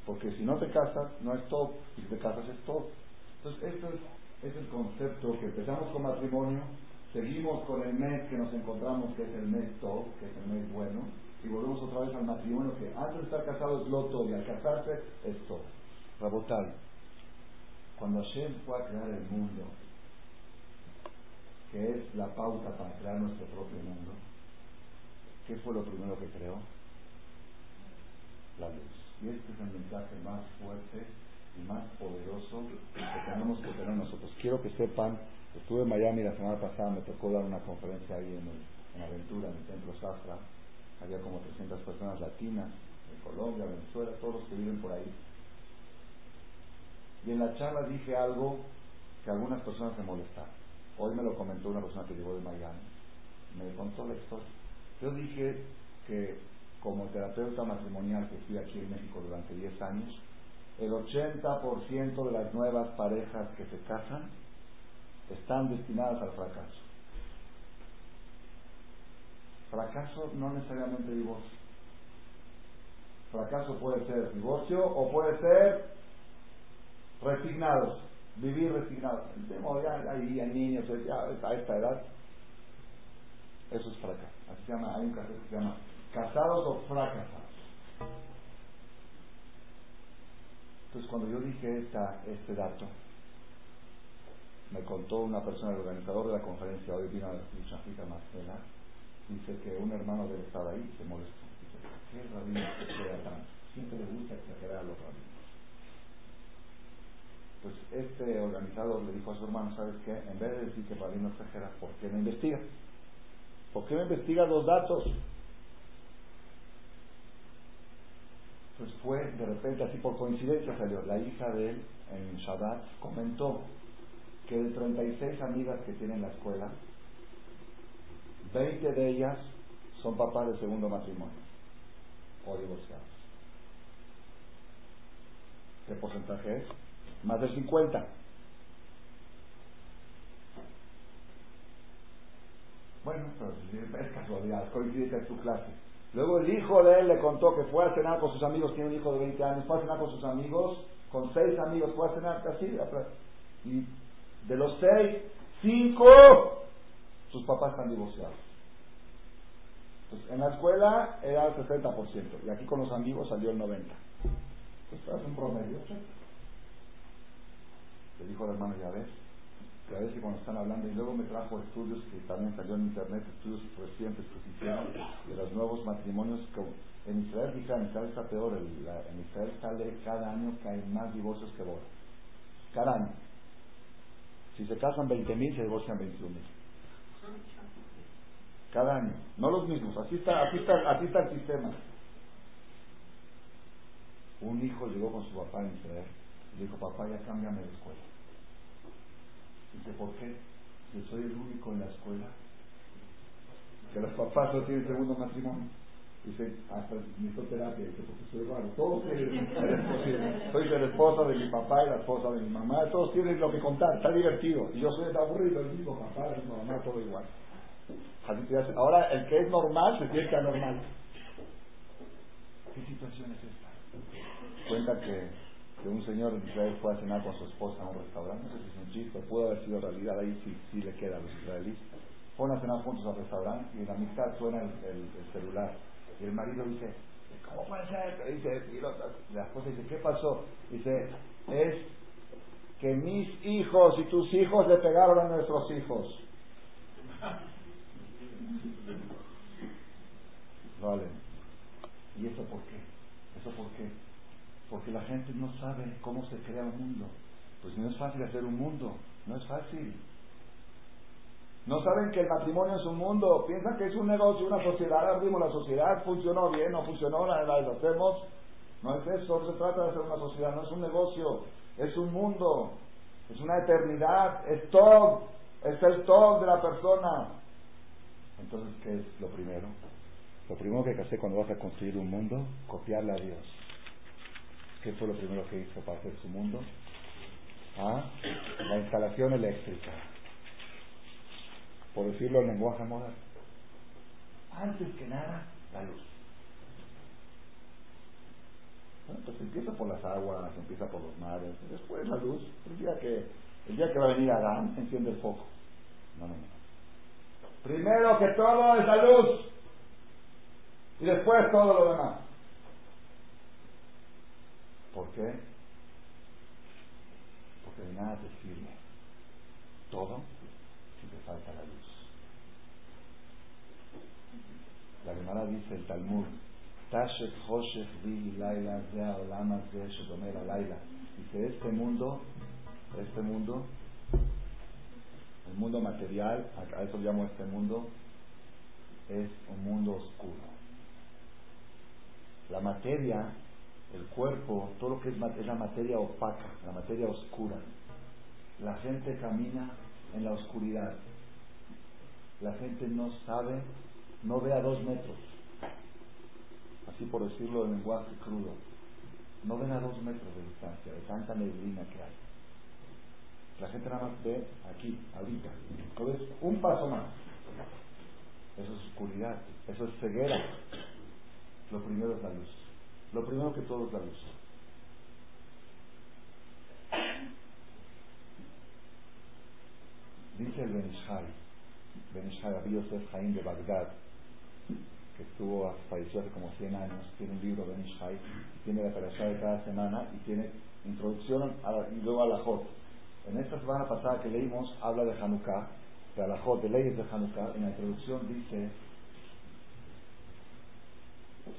porque si no te casas no es todo, y si te casas es todo. Entonces, esto es, es el concepto que empezamos con matrimonio, seguimos con el mes que nos encontramos, que es el mes todo, que es el mes bueno, y volvemos otra vez al matrimonio, que antes de estar casado es lo todo, y al casarse es todo. Rabotal, cuando Hashem fue a crear el mundo, que es la pauta para crear nuestro propio mundo, ¿qué fue lo primero que creó? La luz. Y este es el mensaje más fuerte más poderoso que tenemos que tener nosotros. Quiero que sepan, estuve en Miami la semana pasada, me tocó dar una conferencia ahí en, en Aventura, en el Templo Zafra. Había como 300 personas latinas, de Colombia, Venezuela, todos los que viven por ahí y en la charla dije algo que algunas personas se molestaron. Hoy me lo comentó una persona que llegó de Miami. Me contó la. Yo dije que como terapeuta matrimonial que fui aquí en México durante 10 años, el 80% de las nuevas parejas que se casan están destinadas al fracaso. Fracaso no necesariamente divorcio. Fracaso puede ser divorcio o puede ser resignados, vivir resignados. Ya hay, niños ya a esta edad, eso es fracaso. Así se llama, hay un caso que se llama casados o fracasados. Entonces cuando yo dije esta, este dato, me contó una persona, el organizador de la conferencia, hoy vino a la Chafita Marcela, dice que un hermano debe estar ahí se molestó. Dice, ¿qué rabino se tanto? Siempre le gusta exagerar a los rabinos. Pues este organizador le dijo a su hermano, ¿sabes qué? En vez de decir que para mí no exagera, ¿por qué no investiga? ¿Por qué no investiga los datos? Pues fue de repente, así por coincidencia salió, la hija de él en Shabbat comentó que de 36 amigas que tiene en la escuela, 20 de ellas son papás de segundo matrimonio o divorciados. ¿Qué porcentaje es? más de 50. Bueno, pero es casualidad, coincide en tu clase. Luego el hijo de él le contó que fue a cenar con sus amigos, tiene un hijo de 20 años, fue a cenar con sus amigos, con seis amigos, fue a cenar así. Y de los seis, cinco, sus papás están divorciados. Entonces, en la escuela era el 60%, y aquí con los amigos salió el 90%. Pues es un promedio, le dijo al hermano, ya ves, ya ves que cuando están hablando, y luego me trajo estudios que también salió en internet, estudios recientes que de los nuevos matrimonios. Que en Israel, fíjate, en Israel está peor, en Israel sale cada año que más divorcios que bodas. Cada año. Si se casan 20.000, se divorcian 21.000. Cada año. No los mismos. Así está, así está, así está el sistema. Un hijo llegó con su papá en Israel y dijo, papá, ya cámbiame de escuela. Dice, ¿por qué? Yo soy el único en la escuela que los papás no tienen segundo matrimonio. Dice, hasta necesito terapia, dice, porque soy raro. Todos tienen, soy el esposo de mi papá y la esposa de mi mamá, todos tienen lo que contar, está divertido. Y yo soy el aburrido, el mismo papá, el mismo mamá, todo igual. Ahora, el que es normal se siente anormal. ¿Qué situación es esta? Cuenta que que un señor en Israel fue a cenar con su esposa a un restaurante, no es un chiste, pudo haber sido realidad, ahí sí, sí le queda a los israelíes. Fueron a cenar juntos al restaurante y en la mitad suena el, celular. Y el marido dice, ¿cómo puede ser? Dice, la esposa dice, ¿qué pasó? Dice, es que mis hijos y tus hijos le pegaron a nuestros hijos. Vale. ¿Y eso por qué? ¿Eso por qué? Porque la gente no sabe cómo se crea un mundo. Pues no es fácil hacer un mundo, no es fácil. No saben que el matrimonio es un mundo, piensan que es un negocio, una sociedad. Ahora vimos la sociedad, funcionó bien, no funcionó, la, la hacemos. No es eso, no se trata de hacer una sociedad, no es un negocio, es un mundo, es una eternidad, es todo, es el todo de la persona. Entonces, ¿qué es lo primero? Lo primero que hay que hacer cuando vas a construir un mundo, copiarle a Dios. ¿Qué fue lo primero que hizo para hacer su mundo? La instalación eléctrica por decirlo en lenguaje moderno. Antes que nada, la luz. Bueno, pues empieza por las aguas, empieza por los mares, después la luz. El día que, va a venir Adán, enciende el foco. No, no. Primero que todo es la luz. Y después todo lo demás. ¿Por qué? Porque de nada te sirve todo si te falta la luz. La Gemara dice el Talmud, Tashek Hoshech Vi Laila Zea Olama Zea Laila. Dice, este mundo, este mundo, el mundo material, a eso llamo este mundo, es un mundo oscuro. La materia, el cuerpo, todo lo que es, la materia opaca, la materia oscura. La gente camina en la oscuridad. La gente no sabe no ve a dos metros, así por decirlo en lenguaje crudo, no ven a dos metros de distancia, de tanta neblina que hay. La gente nada más ve aquí, ahorita. Entonces, un paso más. Eso es oscuridad, eso es ceguera. Lo primero es la luz. Lo primero que todo es la luz. Dice el Benishai, Benishai Rabbi Yosef Jaim de Bagdad, que estuvo, falleció hace como 100 años, tiene un libro de Nishai, tiene la perashá de cada semana y tiene introducción y luego a la Jot. En esta semana pasada que leímos, habla de Hanukkah, de la Jot, de leyes de Hanukkah, en la introducción dice,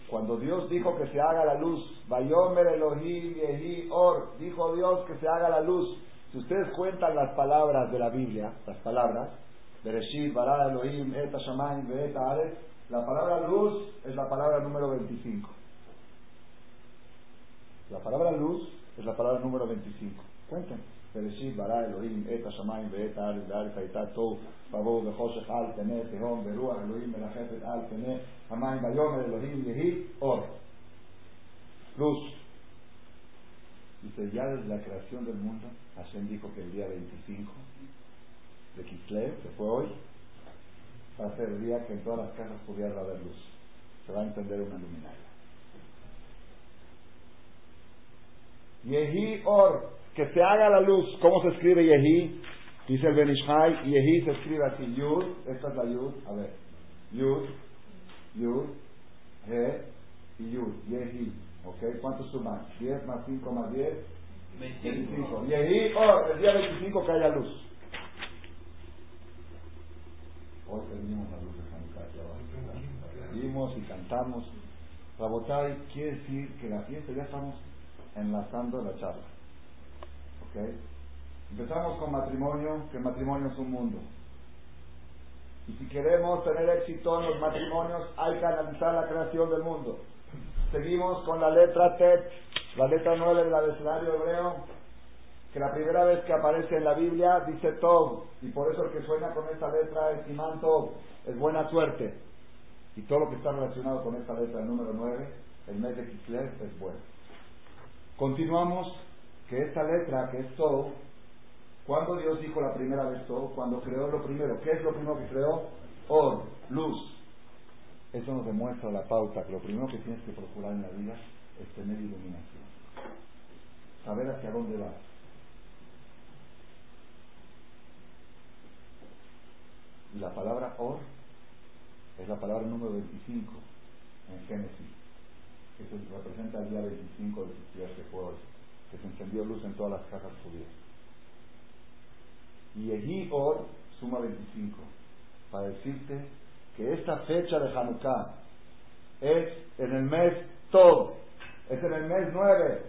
cuando Dios dijo que se haga la luz, Bayomer Yehi Or, dijo Dios que se haga la luz. Si ustedes cuentan las palabras de la Biblia, las palabras, Elohim, la palabra luz es la palabra número 25. La palabra luz es la palabra número 25. Cuenten. Bereshit, Bara, Elohim, Eta, Shamayim, Beeta, Ares, Beares, Aita, Tou, Babo, Bejoshech, Al, Tené, Tehom, Berúa, Elohim, Melachefet, Al, Tené, Shamayim, Bayomer, Elohim, Yehi, Or. Luz. Dice, ya desde la creación del mundo, Hashem dijo que el día 25 de Kislev, que fue hoy, va a ser el día que en todas las casas pudiera haber luz. Se va a encender una luminaria. Yehi Or, que se haga la luz. ¿Cómo se escribe Yehi? Dice el Benishai, Yehi se escribe así, Yud, esta es la Yud, a ver, Yud, Yud, He y Yud, Yehi, ¿ok? ¿Cuántos suman? 10 más 5 más 10, 25. Yehi Or, el día 25 que haya luz. Hoy tenemos la luz de Hanukkah. Vimos y cantamos. Rabotai quiere decir que la fiesta ya estamos enlazando la charla. Empezamos con matrimonio, que matrimonio es un mundo. Y si queremos tener éxito en los matrimonios, hay que analizar la creación del mundo. Seguimos con la letra Tet, la letra 9 del abecedario hebreo que la primera vez que aparece en la Biblia dice todo, y por eso el que sueña con esta letra es Imán es buena suerte. Y todo lo que está relacionado con esta letra, el número 9, el mes de Kislev, es bueno. Continuamos que esta letra, que es todo, cuando Dios dijo la primera vez todo, cuando creó lo primero, ¿qué es lo primero que creó? Or, luz. Eso nos demuestra la pauta que lo primero que tienes que procurar en la vida es tener iluminación. Saber hacia dónde vas la palabra Or es la palabra número 25 en Génesis, que se representa el día 25 de día que fue hoy, que se encendió luz en todas las casas judías. Y Eji Or suma 25, para decirte que esta fecha de Hanukkah es en el mes todo, es en el mes 9.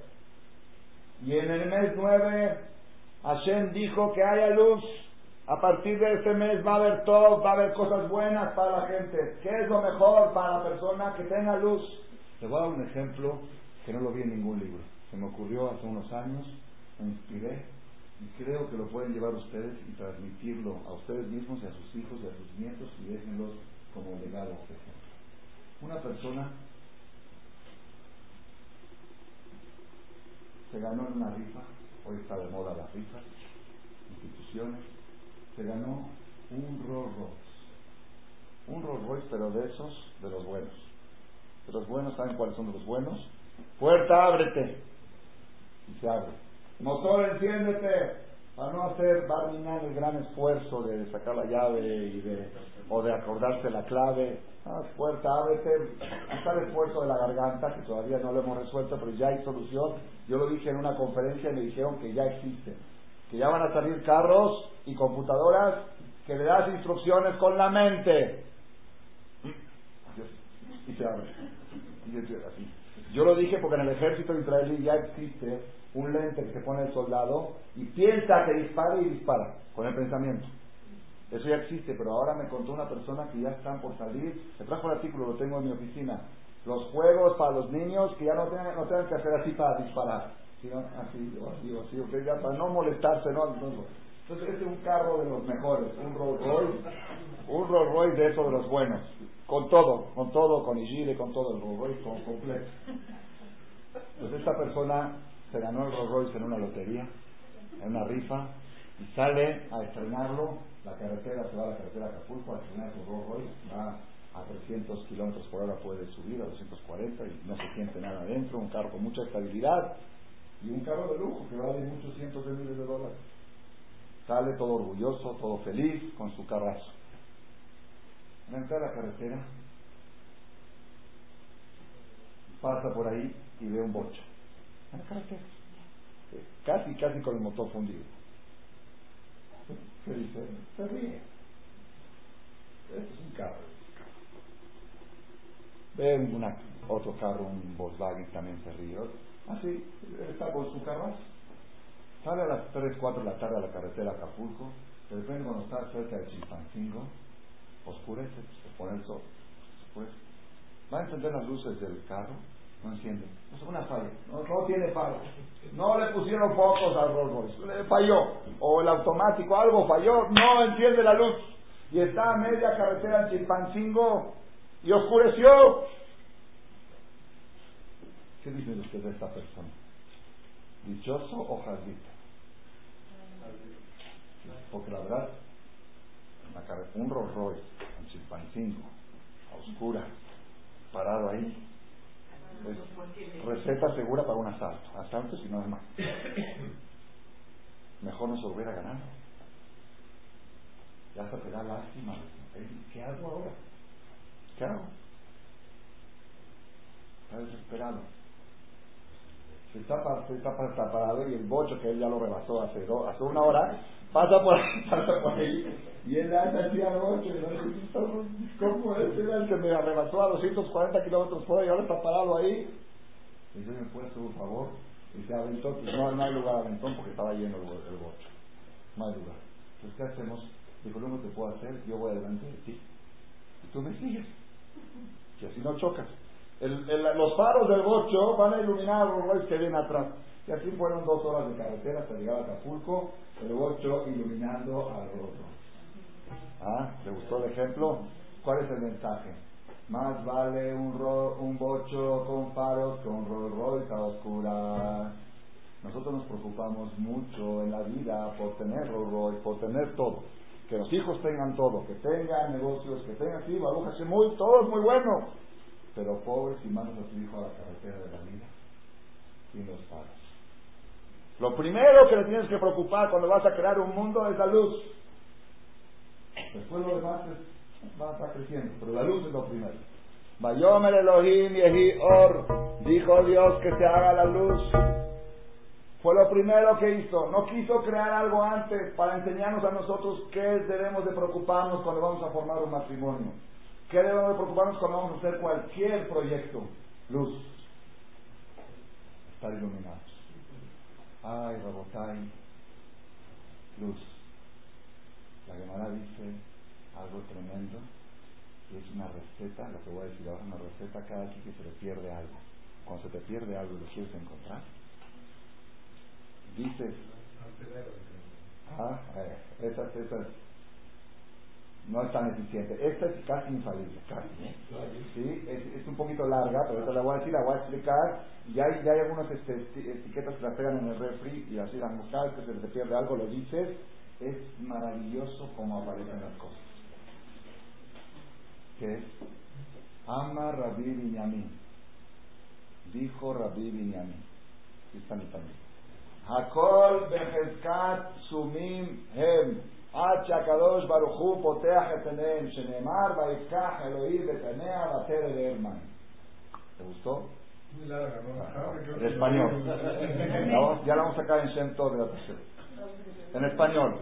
Y en el mes 9 Hashem dijo que haya luz A partir de este mes va a haber todo, va a haber cosas buenas para la gente. ¿Qué es lo mejor para la persona que tenga luz? Le voy a dar un ejemplo que no lo vi en ningún libro. Se me ocurrió hace unos años, me inspiré y creo que lo pueden llevar ustedes y transmitirlo a ustedes mismos y a sus hijos y a sus nietos y déjenlos como legado. Una persona se ganó en una rifa, hoy está de moda las rifas, instituciones, se ganó un Rolls. Un Rolls pero de esos, de los buenos. De los buenos, ¿saben cuáles son los buenos? Puerta, ábrete. Abre. Motor, enciéndete. Para no hacer Barminan el gran esfuerzo de sacar la llave y de, o de acordarse la clave. Ah, puerta, ábrete. Está el esfuerzo de la garganta, que todavía no lo hemos resuelto, pero ya hay solución. Yo lo dije en una conferencia y me dijeron que ya existe. Que ya van a salir carros y computadoras que le das instrucciones con la mente. Y se abre. Yo lo dije porque en el ejército israelí ya existe un lente que se pone el soldado y piensa que dispara y dispara con el pensamiento. Eso ya existe, pero ahora me contó una persona que ya están por salir, me trajo el artículo, lo tengo en mi oficina, los juegos para los niños que ya no tengan, no tengan que hacer así para disparar, sino así, o así, o así, okay, ya para no molestarse, ¿no? Entonces, este es un carro de los mejores, un Rolls Royce, un Rolls Royce de esos de los buenos, con todo, con todo, con Igire, con todo el Rolls Royce, con completo. Entonces esta persona se ganó el Rolls Royce en una lotería, en una rifa, y sale a estrenarlo, la carretera, se va a la carretera de Acapulco a estrenar su Rolls Royce, va a 300 kilómetros por hora, puede subir a 240 y no se siente nada adentro, un carro con mucha estabilidad y un carro de lujo que vale muchos cientos de miles de dólares. Sale todo orgulloso, todo feliz con su carrazo. Entra a la carretera, pasa por ahí y ve un bocho Casi, casi con el motor fundido. ¿Qué dice? Se ríe. Esto es un carro. Ve una, otro carro, un Volkswagen también se ríe. Así, ah, está con su carro. Sale a las 3, 4 de la tarde a la carretera Acapulco. De repente cuando está cerca de Chimpancingo, oscurece, se pone el sol. Va a encender las luces del carro no enciende. Es una falla. No, tiene falla. No le pusieron focos al Rolls Royce. Le falló. O el automático, algo falló. No enciende la luz. Y está a media carretera en Chilpancingo y oscureció. ¿Qué dice usted de esta persona? ¿Dichoso o jaldito? Porque la verdad, un Rolls Royce en Chilpancingo, a oscura, parado ahí, receta segura para un asalto. Asalto si no es más. Mejor no se hubiera ganado. Ya se te da lástima. ¿Qué hago ahora? ¿Qué hago? Está desesperado. Se está, se está, está parado y el bocho que él ya lo rebasó hace, hace una hora pasa por, pasa por ahí y él anda así a noche, ¿cómo es? Era el que me arrebató a 240 kilómetros por hora ahora está parado ahí. Y yo me hacer un favor y se aventó, pues no, no hay lugar aventón porque estaba lleno el, el bocho. No hay lugar. Entonces, ¿qué hacemos? Dijo, no te puedo hacer, yo voy adelante de ti. Y tú me sigues. Y así no chocas. El, el, los faros del bocho van a iluminar a los que vienen atrás. Y así fueron dos horas de carretera hasta llegar a Acapulco, el bocho iluminando al otro. ¿Ah? ¿Le gustó el ejemplo? ¿Cuál es el mensaje? Más vale un, un bocho con faros que un Rolls Royce a oscuras. Nosotros nos preocupamos mucho en la vida por tener Rolls Royce, por tener todo. Que los hijos tengan todo, que tengan negocios, que tengan, sí, barujas, muy, todo es muy bueno. Pero pobres y manos a su hijo a la carretera de la vida sin los faros. Lo primero que le tienes que preocupar cuando vas a crear un mundo es la luz. Después lo demás va a estar creciendo, pero la luz es lo primero. Vayomer Elohim Yehi Or, dijo Dios que se haga la luz. Fue lo primero que hizo. No quiso crear algo antes para enseñarnos a nosotros qué debemos de preocuparnos cuando vamos a formar un matrimonio. ¿Qué debemos de preocuparnos cuando vamos a hacer cualquier proyecto? Luz. Estar iluminados. Ay, Rabotay. Luz La Gemara dice algo tremendo, que es una receta, lo que voy a decir ahora, una receta cada vez que se le pierde algo. Cuando se te pierde algo y lo quieres encontrar, dices, ah, eh, esa, esa, no es tan eficiente. Esta es casi infalible, casi. ¿sí? Es, es, un poquito larga, pero esta la voy a decir, la voy a explicar. Y hay, ya hay algunas este, etiquetas que la pegan en el refri y así las buscas, que se te pierde algo, lo dices. Es maravilloso como aparecen las cosas. ¿Qué es? Ama Rabbi Binyamin. Dijo Rabbi Binyamin. Aquí está mi también. Hakol behezkat sumim hem. עד שהקדוש ברוך הוא פותח את עיניהם, שנאמר, ויפקח אלוהים את עיניה ותרא לערמן. ¿Te gustó? En español. Ya la vamos a sacar en Shem Tov de la En español.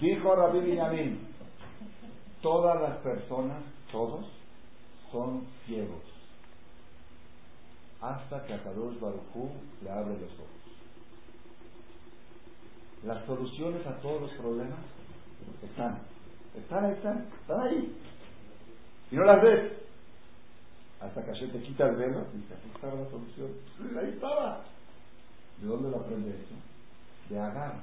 Dijo Rabbi Binyamin, todas las personas, todos, son ciegos. Hasta que a Kadosh Baruj le abre los ojos. Las soluciones a todos los problemas están. Están están. Están ahí. Y no las ves. Hasta que Hashem te quita el velo y aquí estaba la solución. ahí estaba. ¿De dónde lo aprende eso? De Agar.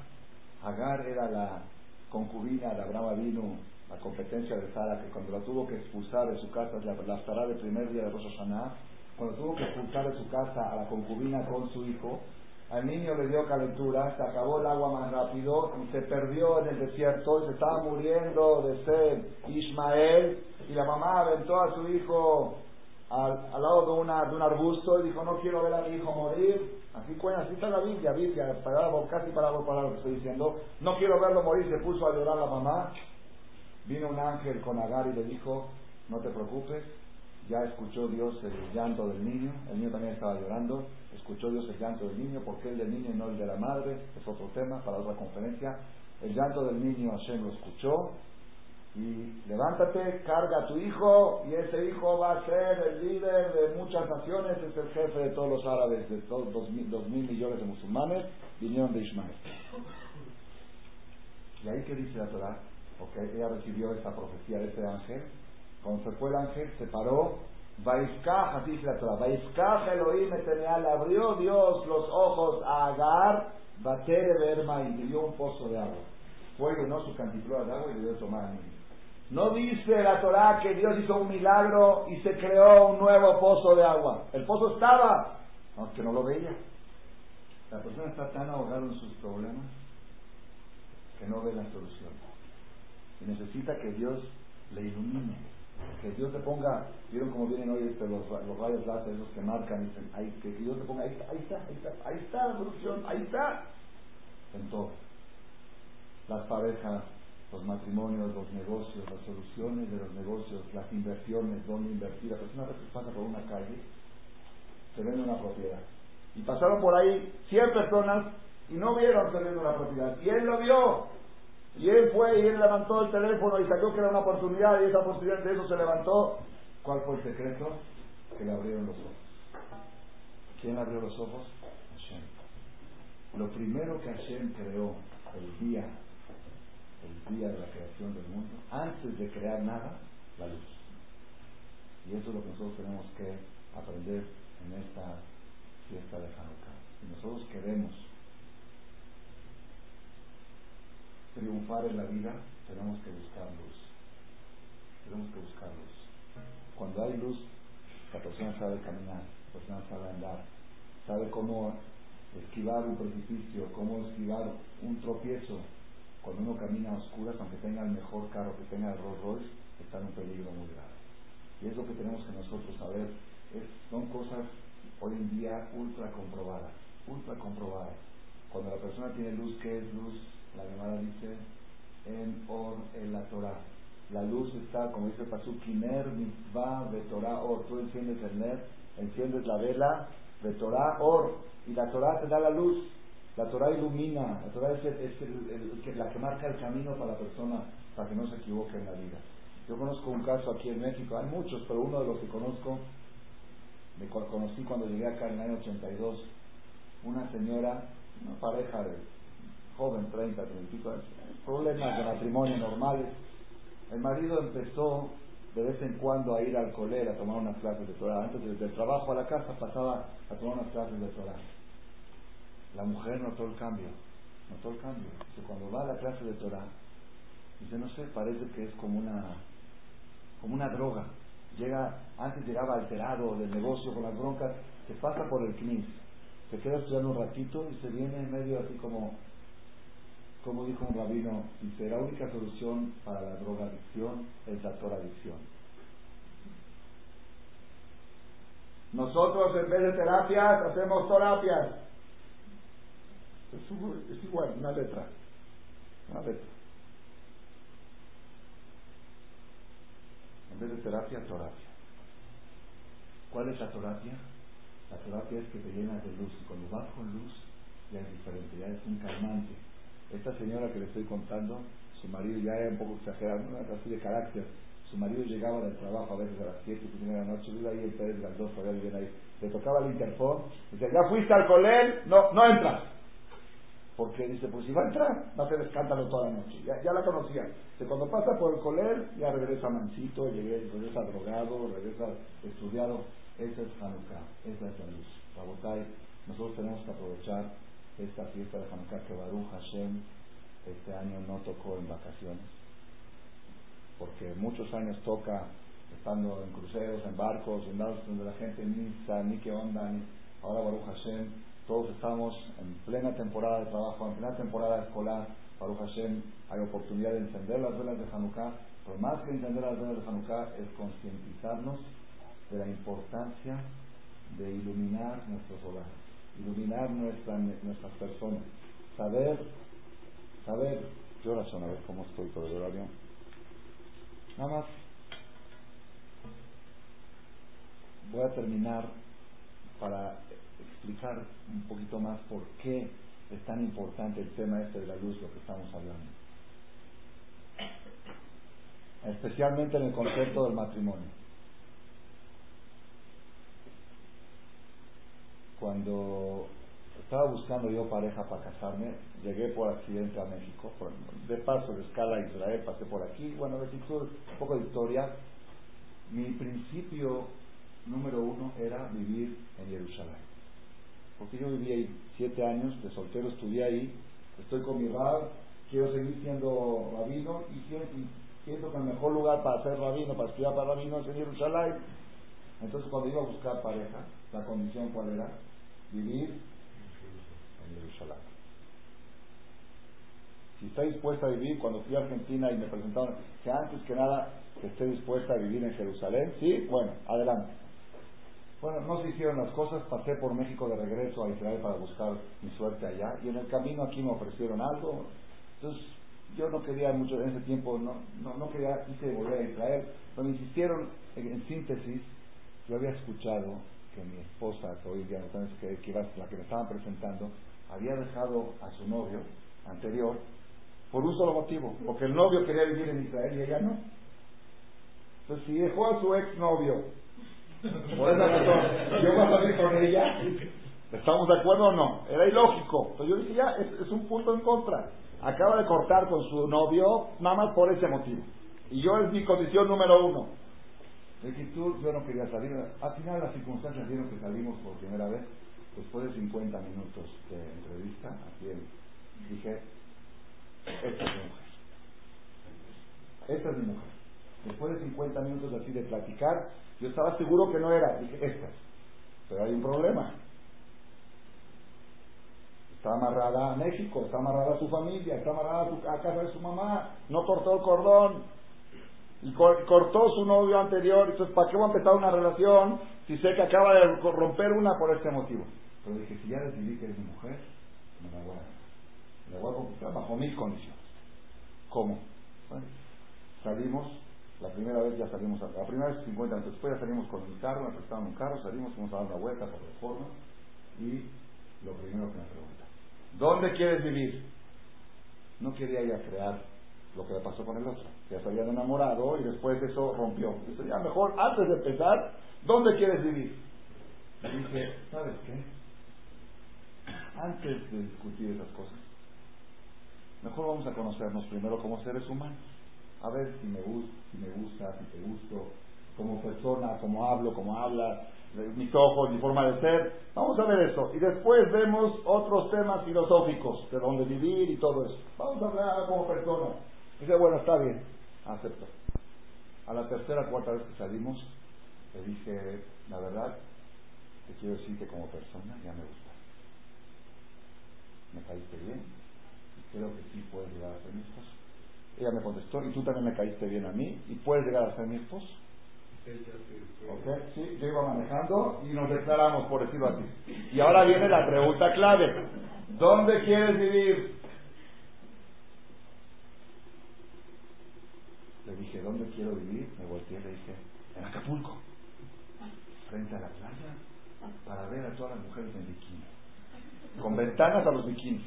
Agar era la concubina de Abraham vino la competencia de Sara, que cuando la tuvo que expulsar de su casa, la, estará del primer día de Rosh Hashanah, cuando tuvo que expulsar de su casa a la concubina con su hijo, al niño le dio calentura, se acabó el agua más rápido y se perdió en el desierto y se estaba muriendo de sed. Ismael y la mamá aventó a su hijo al, lado de, una, de un arbusto y dijo no quiero ver a mi hijo morir así cuenta, así está la Biblia, Biblia casi para palabras que estoy diciendo. No quiero verlo morir, se puso a llorar la mamá. Vino un ángel con Agar y le dijo no te preocupes ya escuchó Dios el llanto del niño, el niño también estaba llorando, escuchó Dios el llanto del niño, porque el del niño y no el de la madre, es otro tema para otra conferencia. El llanto del niño Hashem lo escuchó y levántate, carga a tu hijo y ese hijo va a ser el líder de muchas naciones, es el jefe de todos los árabes, de todos dos mil, dos mil millones de musulmanes, vinieron de Ismael. Y ahí que dice la Torah, porque ella recibió esta profecía de ese ángel, cuando se fue el ángel, se paró. Vaiskaj, así la Torah. Vaiskaj Elohim le abrió Dios los ojos a Agar, batere verma y le dio un pozo de agua. Fue llenó su cantiflora de agua y le dio tomar al niño. No dice la Torah que Dios hizo un milagro y se creó un nuevo pozo de agua. El pozo estaba, aunque no lo veía. La persona está tan ahogada en sus problemas que no ve la solución. Y necesita que Dios le ilumine que Dios te ponga, vieron cómo vienen hoy este, los, los rayos láser, esos que marcan, dicen, ahí, que, Dios te ponga, ahí está, ahí está, ahí está, ahí está la solución, ahí está. En todo. Las parejas, los matrimonios, los negocios, las soluciones de los negocios, las inversiones, dónde invertir. La persona que pasa por una calle, se vende una propiedad. Y pasaron por ahí 100 personas y no vieron se vende una propiedad. Y él lo vio. Y él fue y él levantó el teléfono y salió que era una oportunidad y esa oportunidad de eso se levantó. ¿Cuál fue el secreto? Que le abrieron los ojos. ¿Quién abrió los ojos? Hashem. Lo primero que Hashem creó el día, el día de la creación del mundo, antes de crear nada, la luz. Y eso es lo que nosotros tenemos que aprender en esta fiesta de Hanukkah. Si nosotros queremos triunfar en la vida, tenemos que buscar luz. Tenemos que buscar luz. Cuando hay luz, la persona sabe caminar, la persona sabe andar, sabe cómo esquivar un precipicio, cómo esquivar un tropiezo. Cuando uno camina a oscuras, aunque tenga el mejor carro, que tenga el Rolls Royce, está en un peligro muy grave. Y es lo que tenemos que nosotros saber. Es, son cosas hoy en día ultra comprobadas, ultra comprobadas. Cuando la persona tiene luz, ¿qué es luz? La Gemara dice en Or en la Torah. La luz está, como dice Pasuk, Kimer Mitzvah de Torah Or. Tú enciendes el Ner, enciendes la vela de Torah Or. Y la Torah te da la luz. La Torah ilumina. La Torah es, es la que marca el camino para la persona para que no se equivoque en la vida. Yo conozco un caso aquí en México, hay muchos, pero uno de los que conozco, me conocí cuando llegué acá en el año 82, una señora, una pareja de joven, 30, 35 años, problemas de matrimonio normales. El marido empezó de vez en cuando a ir al colegio a tomar unas clases de Torah. Antes del trabajo a la casa pasaba a tomar unas clases de Torah. La mujer notó el cambio, notó el cambio. Cuando va a la clase de Torah, dice, no sé, parece que es como una, como una droga. Llega, antes llegaba alterado del negocio con las broncas, se pasa por el CNIS, se queda estudiando un ratito y se viene en medio así como, como dijo un rabino, dice, la única solución para la drogadicción es la toradicción. Nosotros en vez de terapias hacemos terapias. Es igual, una letra. Una letra. En vez de terapia, terapia. ¿Cuál es la terapia? La terapia es que te llenas de luz y cuando vas con luz ya es diferente, ya es un. Esta señora que le estoy contando, su marido ya era un poco exagerado, no así de carácter. Su marido llegaba del trabajo a veces a las 7 de la noche, vive ahí en Pérez las 2, todavía vive ahí. Le tocaba el interfón, dice, ¿ya fuiste al colel? No, no entras. Porque dice, pues si va a entrar, va a hacer escándalo toda la noche. Ya, ya la conocía. De cuando pasa por el coler, ya regresa mansito, regresa drogado, regresa estudiado. Esa es Hanukkah, esa es la luz. Rabotay, nosotros tenemos que aprovechar esta fiesta de Hanukkah que Baruch Hashem este año no tocó en vacaciones. Porque muchos años toca estando en cruceros, en barcos, en lados donde la gente ni sabe ni qué onda. Ni... Ahora Baruch Hashem todos estamos en plena temporada de trabajo, en plena temporada escolar. Baruch Hashem, hay oportunidad de encender las velas de Hanukkah, pero más que encender las velas de Hanukkah es concientizarnos de la importancia de iluminar nuestros hogares, iluminar nuestra, nuestras personas, saber, saber, yo razón a ver cómo estoy todo el horario. Nada más voy a terminar para explicar un poquito más por qué es tan importante el tema este de la luz, lo que estamos hablando. Especialmente en el concepto del matrimonio. Cuando estaba buscando yo pareja para casarme, llegué por accidente a México, de paso de escala a Israel, pasé por aquí, bueno, de un poco de historia. Mi principio número uno era vivir en Jerusalén porque yo viví ahí siete años de soltero, estudié ahí, estoy con mi rab, quiero seguir siendo rabino y siento que el mejor lugar para ser rabino, para estudiar para rabino es en Jerusalén. Entonces cuando iba a buscar pareja, la condición cuál era? Vivir en Jerusalén. Si está dispuesta a vivir, cuando fui a Argentina y me presentaron, que antes que nada que esté dispuesta a vivir en Jerusalén, sí, bueno, adelante. Bueno, no se hicieron las cosas, pasé por México de regreso a Israel para buscar mi suerte allá y en el camino aquí me ofrecieron algo. Entonces yo no quería mucho en ese tiempo, no, no, no quería, quise volver a Israel, pero me insistieron, en, síntesis, yo había escuchado que mi esposa, hoy día que, que la que me estaban presentando, había dejado a su novio anterior por un solo motivo, porque el novio quería vivir en Israel y ella no. Entonces, si dejó a su ex novio por esa razón, yo voy a salir con ella. ¿Estamos de acuerdo o no? Era ilógico. Entonces yo dije, ya, es, un punto en contra. Acaba de cortar con su novio, nada más por ese motivo. Y yo es mi condición número uno. Tú, yo no quería salir. Al final las circunstancias dieron que salimos por primera vez, después de 50 minutos de entrevista, aquí dije, esta es mi mujer. Esta es mi mujer. Después de 50 minutos así de platicar, yo estaba seguro que no era, dije, esta. Pero hay un problema. Está amarrada a México, está amarrada a su familia, está amarrada a, casa de su mamá, no cortó el cordón y cortó su novio anterior. Entonces, ¿para qué voy a empezar una relación si sé que acaba de romper una por este motivo? Pero dije, si ya decidí que es mi mujer, me la voy a, me voy a conquistar bajo mis condiciones. ¿Cómo? Salimos la primera vez ya salimos, la primera vez 50 minutos después ya salimos con un carro, me prestaron un carro, salimos, fuimos a dar una vuelta por reforma y lo primero que me pregunta, ¿dónde quieres vivir? No quería ir a crear lo que le pasó con el otro, ya se habían enamorado y después eso rompió. Dice, ya mejor, antes de empezar, ¿dónde quieres vivir? Y dije, ¿sabes qué? Antes de discutir esas cosas, Mejor vamos a conocernos primero como seres humanos. A ver si me, gusta, si me gusta, si te gusto, como persona, cómo hablo, cómo hablas, mis ojos, mi forma de ser. Vamos a ver eso. Y después vemos otros temas filosóficos, de dónde vivir y todo eso. Vamos a hablar como persona. Dice, bueno, está bien, acepto. A la tercera, cuarta vez que salimos, le dije, la verdad, te quiero decir que como persona ya me gusta. Me caíste bien y creo que sí puedes llegar a ser mi esposo. Ella me contestó, y tú también me caíste bien a mí y puedes llegar a ser mi esposo. Okay, sí, yo iba manejando y nos declaramos, por decirlo así. Y ahora viene la pregunta clave. ¿Dónde quieres vivir? Le dije, ¿dónde quiero vivir? Me volteé y le dije, en Acapulco, frente a la playa, para ver a todas las mujeres en bikini. Con ventanas a los bikinis.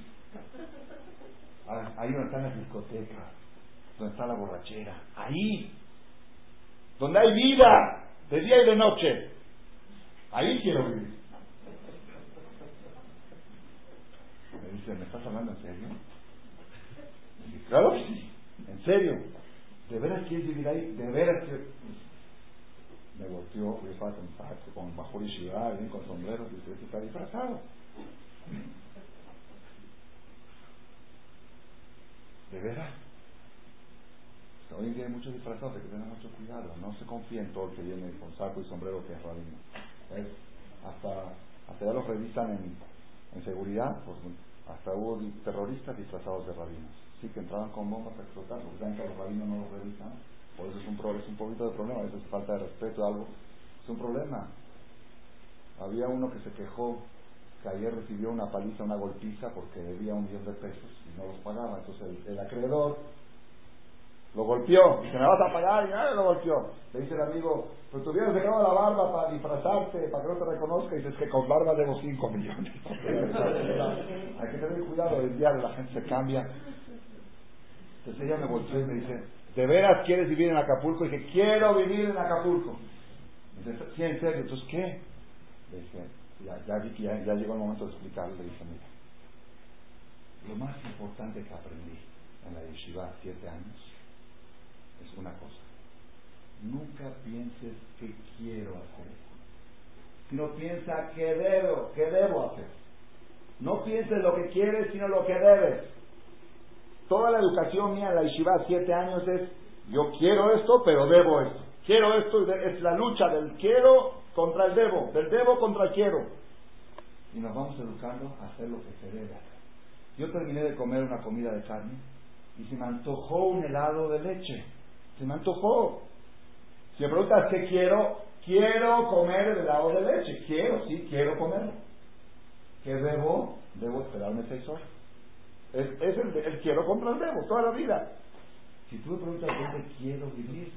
Ah, ahí donde están las discotecas, donde está la borrachera. Ahí, donde hay vida, de día y de noche. Ahí quiero vivir. Me dice, ¿me estás hablando en serio? Me dice, claro sí, en serio. ¿De veras quieres vivir ahí? ¿De veras que Me volteó, fui para con con bajo y con sombreros, dice, este está disfrazado. ¿De veras? Hoy en día hay muchos disfrazados, hay que tener mucho cuidado. No se confía en todo el que viene con saco y sombrero que es rabino. Hasta, hasta ya los revisan en, en seguridad, pues, hasta hubo terroristas disfrazados de rabinos. Sí, que entraban con bombas a explotar, porque saben que los rabinos no los revisan. Por eso es un, es un poquito de problema, a veces falta de respeto, algo. Es un problema. Había uno que se quejó que ayer recibió una paliza, una golpiza, porque debía un millón de pesos y no los pagaba. Entonces el acreedor lo golpeó. Dice, ¿me vas a pagar? Y nadie lo golpeó. Le dice el amigo, pero tú hubieras dejado la barba para disfrazarte, para que no te reconozca. Y dices que con barba debo 5 millones. Hay que tener cuidado, el diario la gente se cambia. Entonces ella me volteó y me dice, ¿de veras quieres vivir en Acapulco? Y dije, quiero vivir en Acapulco. dice, sí, en serio. Entonces, ¿qué? Le dije, ya, ya, ya llegó el momento de explicarle. Le dije, mira, lo más importante que aprendí en la yeshiva siete años es una cosa. Nunca pienses qué quiero hacer, sino piensa qué debo, qué debo hacer. No pienses lo que quieres, sino lo que debes. Toda la educación mía en la Yeshiva, siete años, es yo quiero esto, pero debo esto. Quiero esto, es la lucha del quiero contra el debo, del debo contra el quiero. Y nos vamos educando a hacer lo que se debe hacer. Yo terminé de comer una comida de carne y se me antojó un helado de leche. Se me antojó. Si me preguntas qué quiero, quiero comer el helado de leche. Quiero, sí, quiero comerlo. ¿Qué debo? Debo esperarme seis horas. Es, es el, quiero contra el debo, toda la vida. Si tú me preguntas dónde quiero vivir,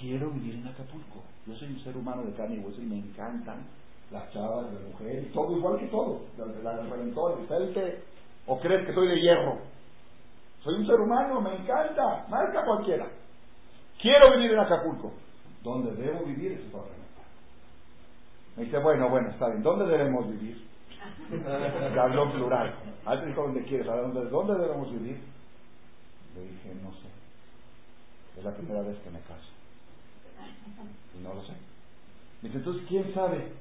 quiero vivir en Acapulco. Yo soy un ser humano de carne y hueso y me encantan las chavas, las mujeres, todo igual que todo. La, la, el o crees que soy de hierro. Soy un ser humano, me encanta, marca cualquiera. Quiero vivir en Acapulco. ¿Dónde debo vivir? Eso es Me dice, bueno, bueno, está bien. ¿Dónde debemos vivir? Habló en plural. Alguien dijo, ¿dónde quieres? ¿Dónde, ¿Dónde debemos vivir? Le dije, no sé. Es la primera vez que me caso. Y no lo sé. Me dice, entonces, ¿quién sabe?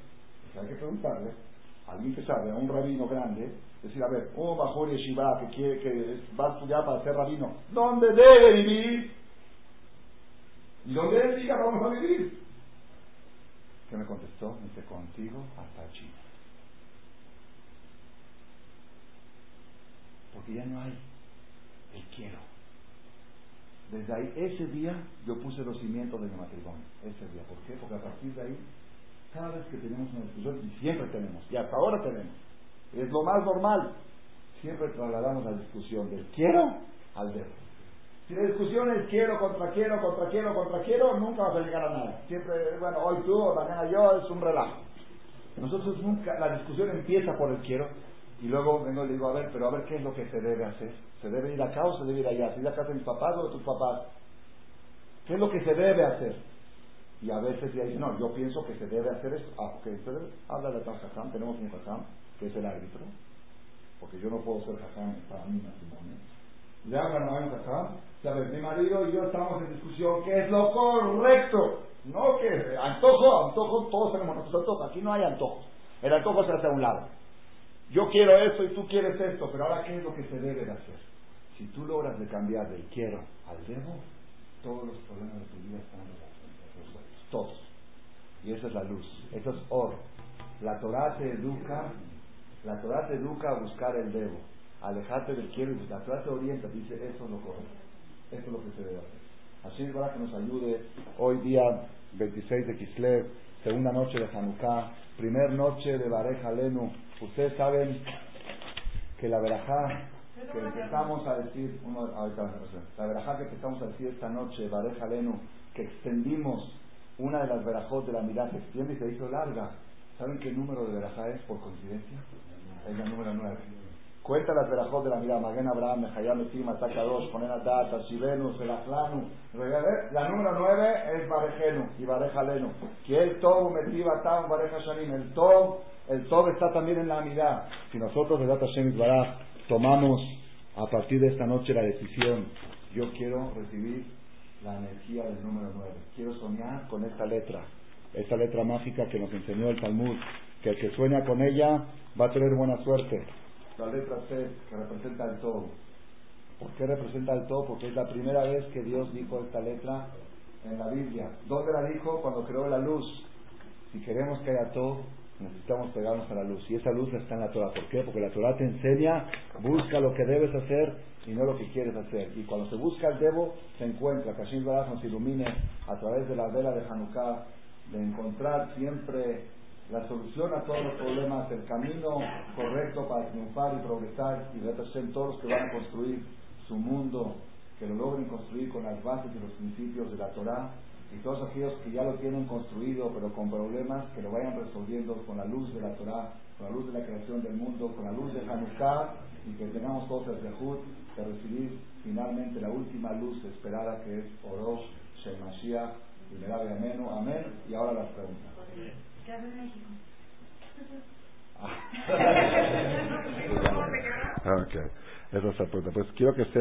Pues hay que preguntarle. alguien que sabe, a un rabino grande, decir, a ver, un bajor yeshiva que quiere que va a estudiar para ser rabino, ¿dónde debe vivir? Y donde él diga, vamos a vivir. ¿Qué me contestó? Me dice, contigo hasta China. Porque ya no hay el quiero. Desde ahí, ese día, yo puse los cimientos de mi matrimonio. Ese día. ¿Por qué? Porque a partir de ahí, cada vez que tenemos una discusión, y siempre tenemos, y hasta ahora tenemos, es lo más normal, siempre trasladamos la discusión del quiero al debo. Si la discusión es quiero contra quiero, contra quiero, contra quiero, nunca vas a llegar a nada. Siempre, bueno, hoy tú, mañana yo, es un relajo. Nosotros nunca, la discusión empieza por el quiero y luego vengo y le digo, a ver, pero a ver qué es lo que se debe hacer. ¿Se debe ir acá o se debe ir allá? ¿Se ir a casa de mis papás o de tus papás? ¿Qué es lo que se debe hacer? Y a veces ya dice, no, yo pienso que se debe hacer esto. Ah, ok, habla de Jajam, tenemos un Jajam, que es el árbitro, porque yo no puedo ser Jajam para mi matrimonio. Le hablan a un Jajam, ¿sabes? Mi marido y yo estamos en discusión, ¿qué es lo correcto? No que antojo, antojo, todos tenemos nuestros antojos, aquí no hay antojos. El antojo se hace a un lado. Yo quiero esto y tú quieres esto, pero ahora ¿qué es lo que se debe de hacer? Si tú logras de cambiar del quiero al debo, todos los problemas de tu vida están resueltos, todos. Y esa es la luz, eso es oro. La Torah te educa, la Torah te educa a buscar el debo, alejarte del quiero y la Torah te orienta, dice eso es lo correcto, eso es lo que se debe hacer. Así es para que nos ayude hoy día 26 de Kislev, segunda noche de Hanukkah, primer noche de Bareja Lenu. Ustedes saben que la verajá que empezamos a decir, la verajá que empezamos a decir esta noche, Bareja Lenu, que extendimos una de las verajot de la mirada, se extiende y se hizo larga. ¿Saben qué número de verajá es por coincidencia? Es la número 9. Cuenta las verajot de la mirada, Maguen Abraham, Mejayam Etim, Atakadosh, Ponen Adat, Ashivenu, Selachlanu. La número 9 es Barejenu y Barejalenu. Que el Tov Metiva Tam Bareja. El Tov, el Tov está también en la mirada. Si nosotros de Data Shem tomamos a partir de esta noche la decisión, yo quiero recibir la energía del número 9. Quiero soñar con esta letra, esta letra mágica que nos enseñó el Talmud, que el que sueña con ella va a tener buena suerte la letra C, que representa el todo. ¿Por qué representa el todo? Porque es la primera vez que Dios dijo esta letra en la Biblia. ¿Dónde la dijo? Cuando creó la luz. Si queremos que haya todo, necesitamos pegarnos a la luz. Y esa luz está en la Torah. ¿Por qué? Porque la Torah te enseña, busca lo que debes hacer y no lo que quieres hacer. Y cuando se busca el debo, se encuentra. Que Hashem nos ilumine a través de la vela de Hanukkah, de encontrar siempre la solución a todos los problemas, el camino correcto para triunfar y progresar y ver todos los que van a construir su mundo, que lo logren construir con las bases y los principios de la Torah y todos aquellos que ya lo tienen construido pero con problemas, que lo vayan resolviendo con la luz de la Torah, con la luz de la creación del mundo, con la luz de Hanukkah y que tengamos todos el Zehut de recibir finalmente la última luz esperada que es Orosh, Shemashiach y Merabe Ameno. Amén. Y ahora las preguntas. México. Ah. ok, esa es la pregunta. Pues quiero que sepa